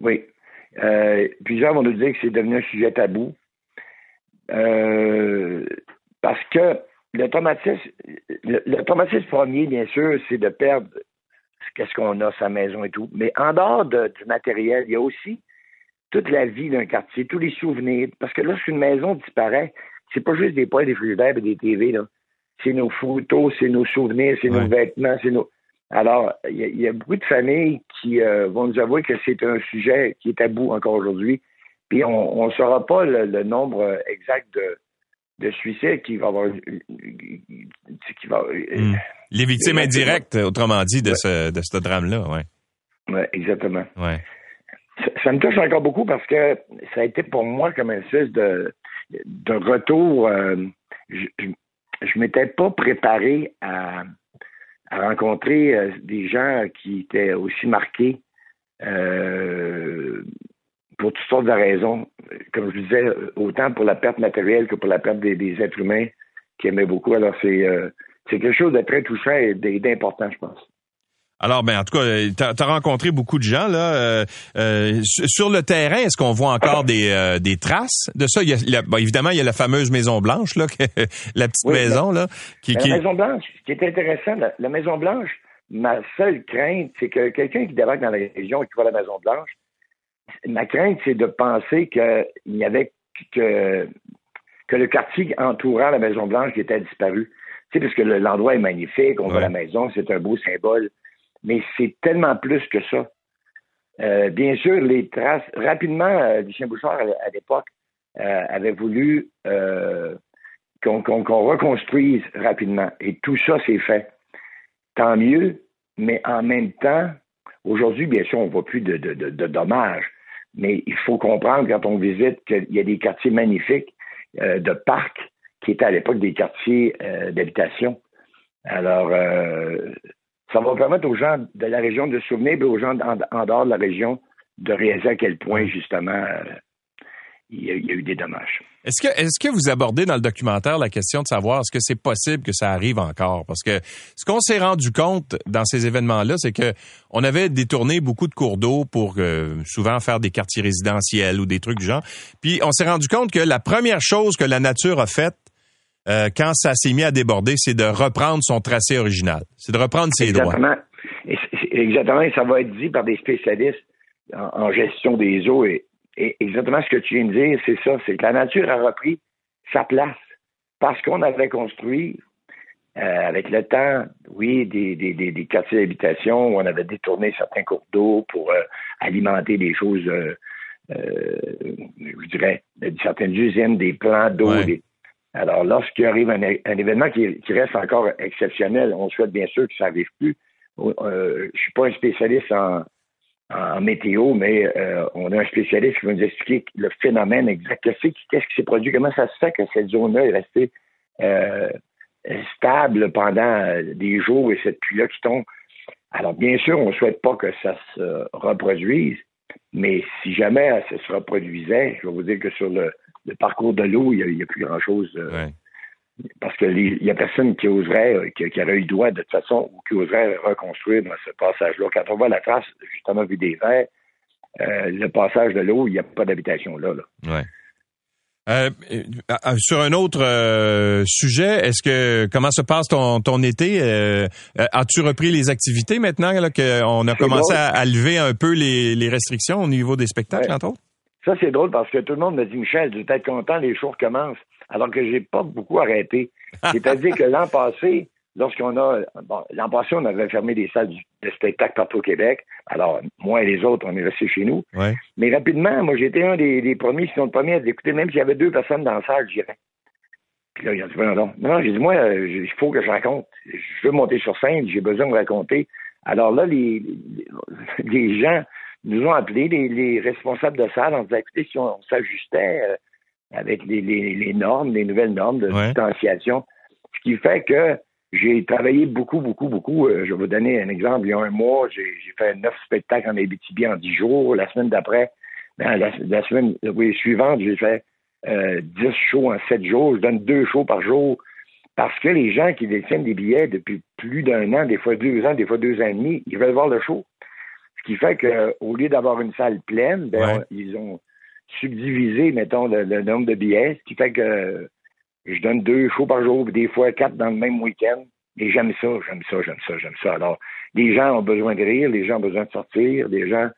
Oui. plusieurs vont nous dire que c'est devenu un sujet tabou. parce que le traumatisme, le, traumatisme premier, bien sûr, c'est de perdre qu'est-ce qu'on a, sa maison et tout. Mais en dehors du matériel, il y a aussi toute la vie d'un quartier, tous les souvenirs. Parce que lorsqu'une maison disparaît, c'est pas juste des poils, des frigidaires et des TV, là. C'est nos photos, c'est nos souvenirs, c'est nos vêtements, c'est nos. Alors, il y, a beaucoup de familles qui euh, vont nous avouer que c'est un sujet qui est tabou encore aujourd'hui. Puis on ne saura pas le, nombre exact de, de suicide qui va avoir. Qui va, euh, hmm. Les victimes indirectes, autrement dit, de ce, de ce drame-là, oui. Oui, exactement. Ouais. Ça, me touche encore beaucoup parce que ça a été pour moi comme un espèce de, de retour. Euh, je, je, m'étais pas préparé à, à rencontrer euh, des gens qui étaient aussi marqués pour toutes sortes de raisons. Comme je disais, autant pour la perte matérielle que pour la perte des, êtres humains qui aimaient beaucoup. Alors, c'est euh, quelque chose de très touchant et d'important, je pense. Alors, ben, en tout cas, tu as, rencontré beaucoup de gens là. Euh, euh, sur le terrain, est-ce qu'on voit encore des, des traces de ça? Il y a, Évidemment, il y a la fameuse Maison Blanche, là, la petite maison là. Qui, La Maison Blanche, ce qui est intéressant, la, Maison Blanche, ma seule crainte, c'est que quelqu'un qui débarque dans la région et qui à la Maison-Blanche, ma crainte, c'est de penser qu'il n'y avait que, que le quartier entourant la Maison-Blanche qui était disparu. Tu sais, parce que l'endroit est magnifique, on voit la maison, c'est un beau symbole. Mais c'est tellement plus que ça. Euh, bien sûr, les traces. Rapidement, euh, Lucien Bouchard, à, l'époque, euh, avait voulu qu'on reconstruise rapidement. Et tout ça, c'est fait. Tant mieux, mais en même temps, aujourd'hui, bien sûr, on ne voit plus de, de, dommages. Mais il faut comprendre quand on visite qu'il y a des quartiers magnifiques de parcs qui étaient à l'époque des quartiers d'habitation. Alors, ça va permettre aux gens de la région de se souvenir, mais aux gens en, dehors de la région de réaliser à quel point, justement, il, y a, eu des dommages. Est-ce que, est-ce que vous abordez dans le documentaire la question de savoir est-ce que c'est possible que ça arrive encore? Parce que ce qu'on s'est rendu compte dans ces événements-là, c'est que on avait détourné beaucoup de cours d'eau pour euh, souvent faire des quartiers résidentiels ou des trucs du genre. Puis on s'est rendu compte que la première chose que la nature a faite, euh, quand ça s'est mis à déborder, c'est de reprendre son tracé original. C'est de reprendre ses exactement. droits. Exactement. Et ça va être dit par des spécialistes en, gestion des eaux. Et, exactement ce que tu viens de dire, c'est ça. C'est que la nature a repris sa place. Parce qu'on avait construit, euh, avec le temps, oui, des, des, des, quartiers d'habitation où on avait détourné certains cours d'eau pour euh, alimenter des choses, je dirais, certaines usines, des plans d'eau, alors, lorsqu'il arrive un, événement qui, reste encore exceptionnel, on souhaite bien sûr que ça n'arrive plus. Euh, je suis pas un spécialiste en, météo, mais euh, on a un spécialiste qui va nous expliquer le phénomène exact. Qu'est-ce qui s'est produit? Comment ça se fait que cette zone-là est restée euh, stable pendant des jours et cette pluie-là qui tombe? Alors, bien sûr, on ne souhaite pas que ça se reproduise, mais si jamais ça se reproduisait, je vais vous dire que sur le parcours de l'eau, il n'y a, plus grand-chose. Euh, parce qu'il n'y a personne qui oserait, euh, qui, aurait eu droit de toute façon, ou qui oserait reconstruire dans ce passage-là. Quand on voit la trace, justement, vu des verres, euh, le passage de l'eau, il n'y a pas d'habitation là. sur un autre sujet, est-ce que comment se passe ton, ton été? As-tu repris les activités maintenant qu'on a commencé à, lever un peu les, restrictions au niveau des spectacles, entre autres? Ça, c'est drôle parce que tout le monde me dit, Michel, tu être content, les shows recommencent. Alors que j'ai pas beaucoup arrêté. C'est-à-dire que l'an passé, lorsqu'on a, bon, l'an passé, on avait fermé des salles de spectacle partout au Québec. Alors, moi et les autres, on est restés chez nous. Mais rapidement, moi, j'étais un des, premiers, sinon le premier à écouter, même s'il y avait deux personnes dans la salle, j'irais. Puis là, il a dit, non, non. Non, j'ai dit, moi, il faut que je raconte. Je veux monter sur scène, j'ai besoin de raconter. Alors là, les, les gens, nous ont appelés, les, responsables de salle, en disant, écoutez, si on, s'ajustait euh, avec les, normes, les nouvelles normes de distanciation, ce qui fait que j'ai travaillé beaucoup, beaucoup, beaucoup. Euh, je vais vous donner un exemple. Il y a un mois, j'ai fait neuf spectacles en Abitibi en dix jours. La semaine d'après, ben, la, semaine suivante, j'ai fait euh, dix shows en sept jours. Je donne deux shows par jour parce que les gens qui détiennent des billets depuis plus d'un an, des fois deux ans, des fois deux ans et demi, ils veulent voir le show. Ce qui fait qu'au lieu d'avoir une salle pleine, ben, ils ont subdivisé, mettons, le, nombre de billets, ce qui fait que je donne deux shows par jour, des fois quatre dans le même week-end. Et j'aime ça, j'aime ça, j'aime ça, j'aime ça. Alors, les gens ont besoin de rire, les gens ont besoin de sortir, les gens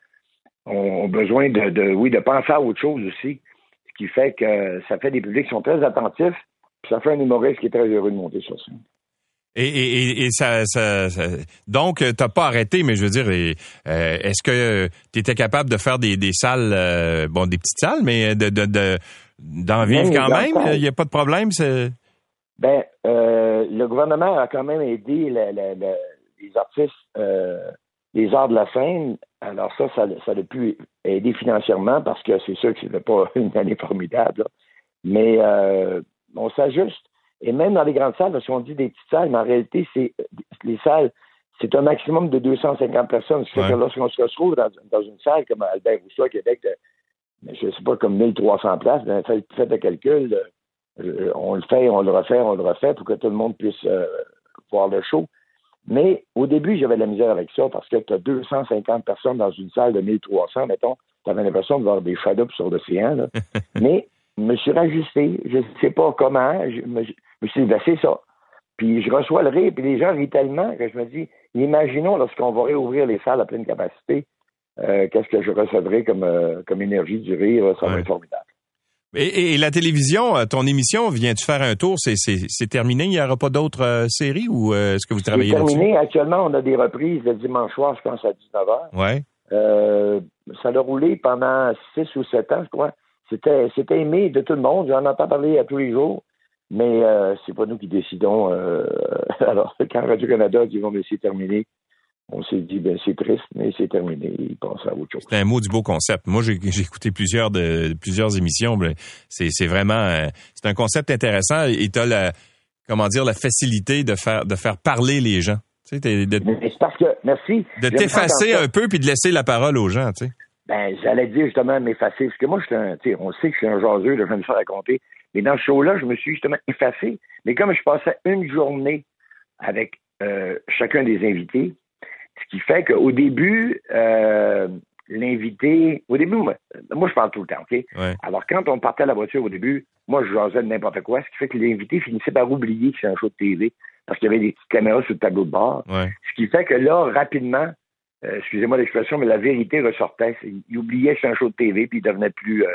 ont besoin de, oui, de penser à autre chose aussi. Ce qui fait que ça fait des publics qui sont très attentifs, puis ça fait un humoriste qui est très heureux de monter sur scène. Et, et, ça, ça, ça, donc t'as pas arrêté, mais je veux dire, euh, est-ce que tu étais capable de faire des, des salles, euh, bon, des petites salles, mais de, de, d'en vivre quand même? Il n'y a pas de problème. Ben, euh, le gouvernement a quand même aidé les artistes les arts de la scène. Alors ça, ça, ça a pu aider financièrement parce que c'est sûr que c'était pas une année formidable. Mais on s'ajuste. Et même dans les grandes salles, parce qu'on dit des petites salles, mais en réalité, c'est les salles, c'est un maximum de 250 personnes. Ce que lorsqu'on se retrouve dans, une salle comme Albert Rousseau à Québec, de, je sais pas, comme 1300 places, ben, faites, faites le calcul, euh, on le fait, on le refait, on le refait pour que tout le monde puisse euh, voir le show. Mais au début, j'avais de la misère avec ça parce que tu as 250 personnes dans une salle de 1300, mettons, tu avais l'impression de voir des shadows sur l'océan. Mais me suis rajusté, je ne sais pas comment, je me, je me suis dit, ben, c'est ça. Puis je reçois le rire, puis les gens rient tellement que je me dis, imaginons lorsqu'on va réouvrir les salles à pleine capacité, euh, qu'est-ce que je recevrai comme, euh, comme énergie du rire, ça va être formidable. Et, la télévision, euh, ton émission, viens-tu faire un tour? C'est terminé? Il n'y aura pas d'autres séries ou est-ce que vous travaillez là-dessus? C'est terminé. Actuellement, on a des reprises le dimanche soir, je pense, à 19h. Ouais. ça a roulé pendant 6 ou 7 ans, je crois. C'était aimé de tout le monde. J'en entends parler à tous les jours. Mais euh, c'est pas nous qui décidons. Euh, alors, quand Radio-Canada dit bon, mais c'est terminé, on s'est dit ben c'est triste, mais c'est terminé. Il pense à autre chose. C'est un mot du beau concept. Moi, j'ai écouté plusieurs de plusieurs émissions. C'est vraiment euh, c'est un concept intéressant et tu as la comment dire la facilité de faire de faire parler les gens. Tu sais, de, parce que merci. De t'effacer un peu puis de laisser la parole aux gens. Tu sais. Ben, j'allais dire justement m'effacer. Parce que moi, je suis un, on sait que je suis un jaseux, je viens de faire raconter. Mais dans ce show-là, je me suis justement effacé. Mais comme je passais une journée avec euh, chacun des invités, ce qui fait qu'au début, euh, l'invité, au début, moi, je parle tout le temps, OK? Alors, quand on partait à la voiture au début, moi, je jasais de n'importe quoi, ce qui fait que l'invité finissait par oublier que c'est un show de TV parce qu'il y avait des petites caméras sur le tableau de bord. Ce qui fait que là, rapidement, euh, excusez-moi l'expression, mais la vérité ressortait. Il oubliait que c'est un show de TV, puis il devenait plus,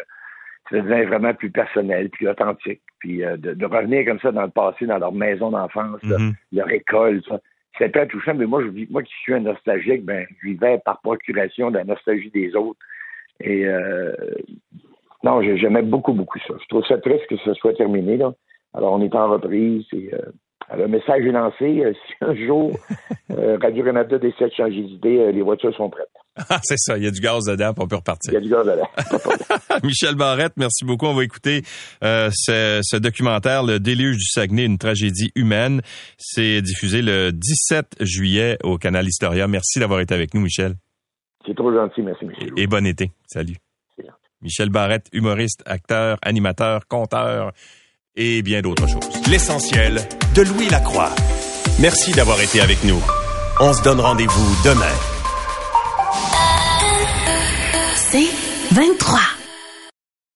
ça devenait vraiment plus personnel, plus authentique. Puis euh, de, revenir comme ça dans le passé, dans leur maison d'enfance, mm-hmm. leur école, ça. C'était touchant, mais moi, je, moi qui suis un nostalgique, ben, je vivais par procuration de la nostalgie des autres. Et euh, non, j'aimais beaucoup, beaucoup ça. Je trouve ça triste que ce soit terminé. Là. Alors, on est en reprise et euh, le message est lancé. Euh, si un jour Radio-Canada décide de changer d'idée, les voitures sont prêtes. Ah, c'est ça, il y a du gaz dedans, on peut repartir. Il y a du gaz dedans. Michel Barrette, merci beaucoup. On va écouter euh, ce, documentaire, Le déluge du Saguenay, une tragédie humaine. C'est diffusé le 17 juillet au canal Historia. Merci d'avoir été avec nous, Michel. C'est trop gentil, merci, Michel. Et bon été. Salut. Michel Barrette, humoriste, acteur, animateur, conteur et bien d'autres choses. L'essentiel de Louis Lacroix. Merci d'avoir été avec nous. On se donne rendez-vous demain. C'est 23.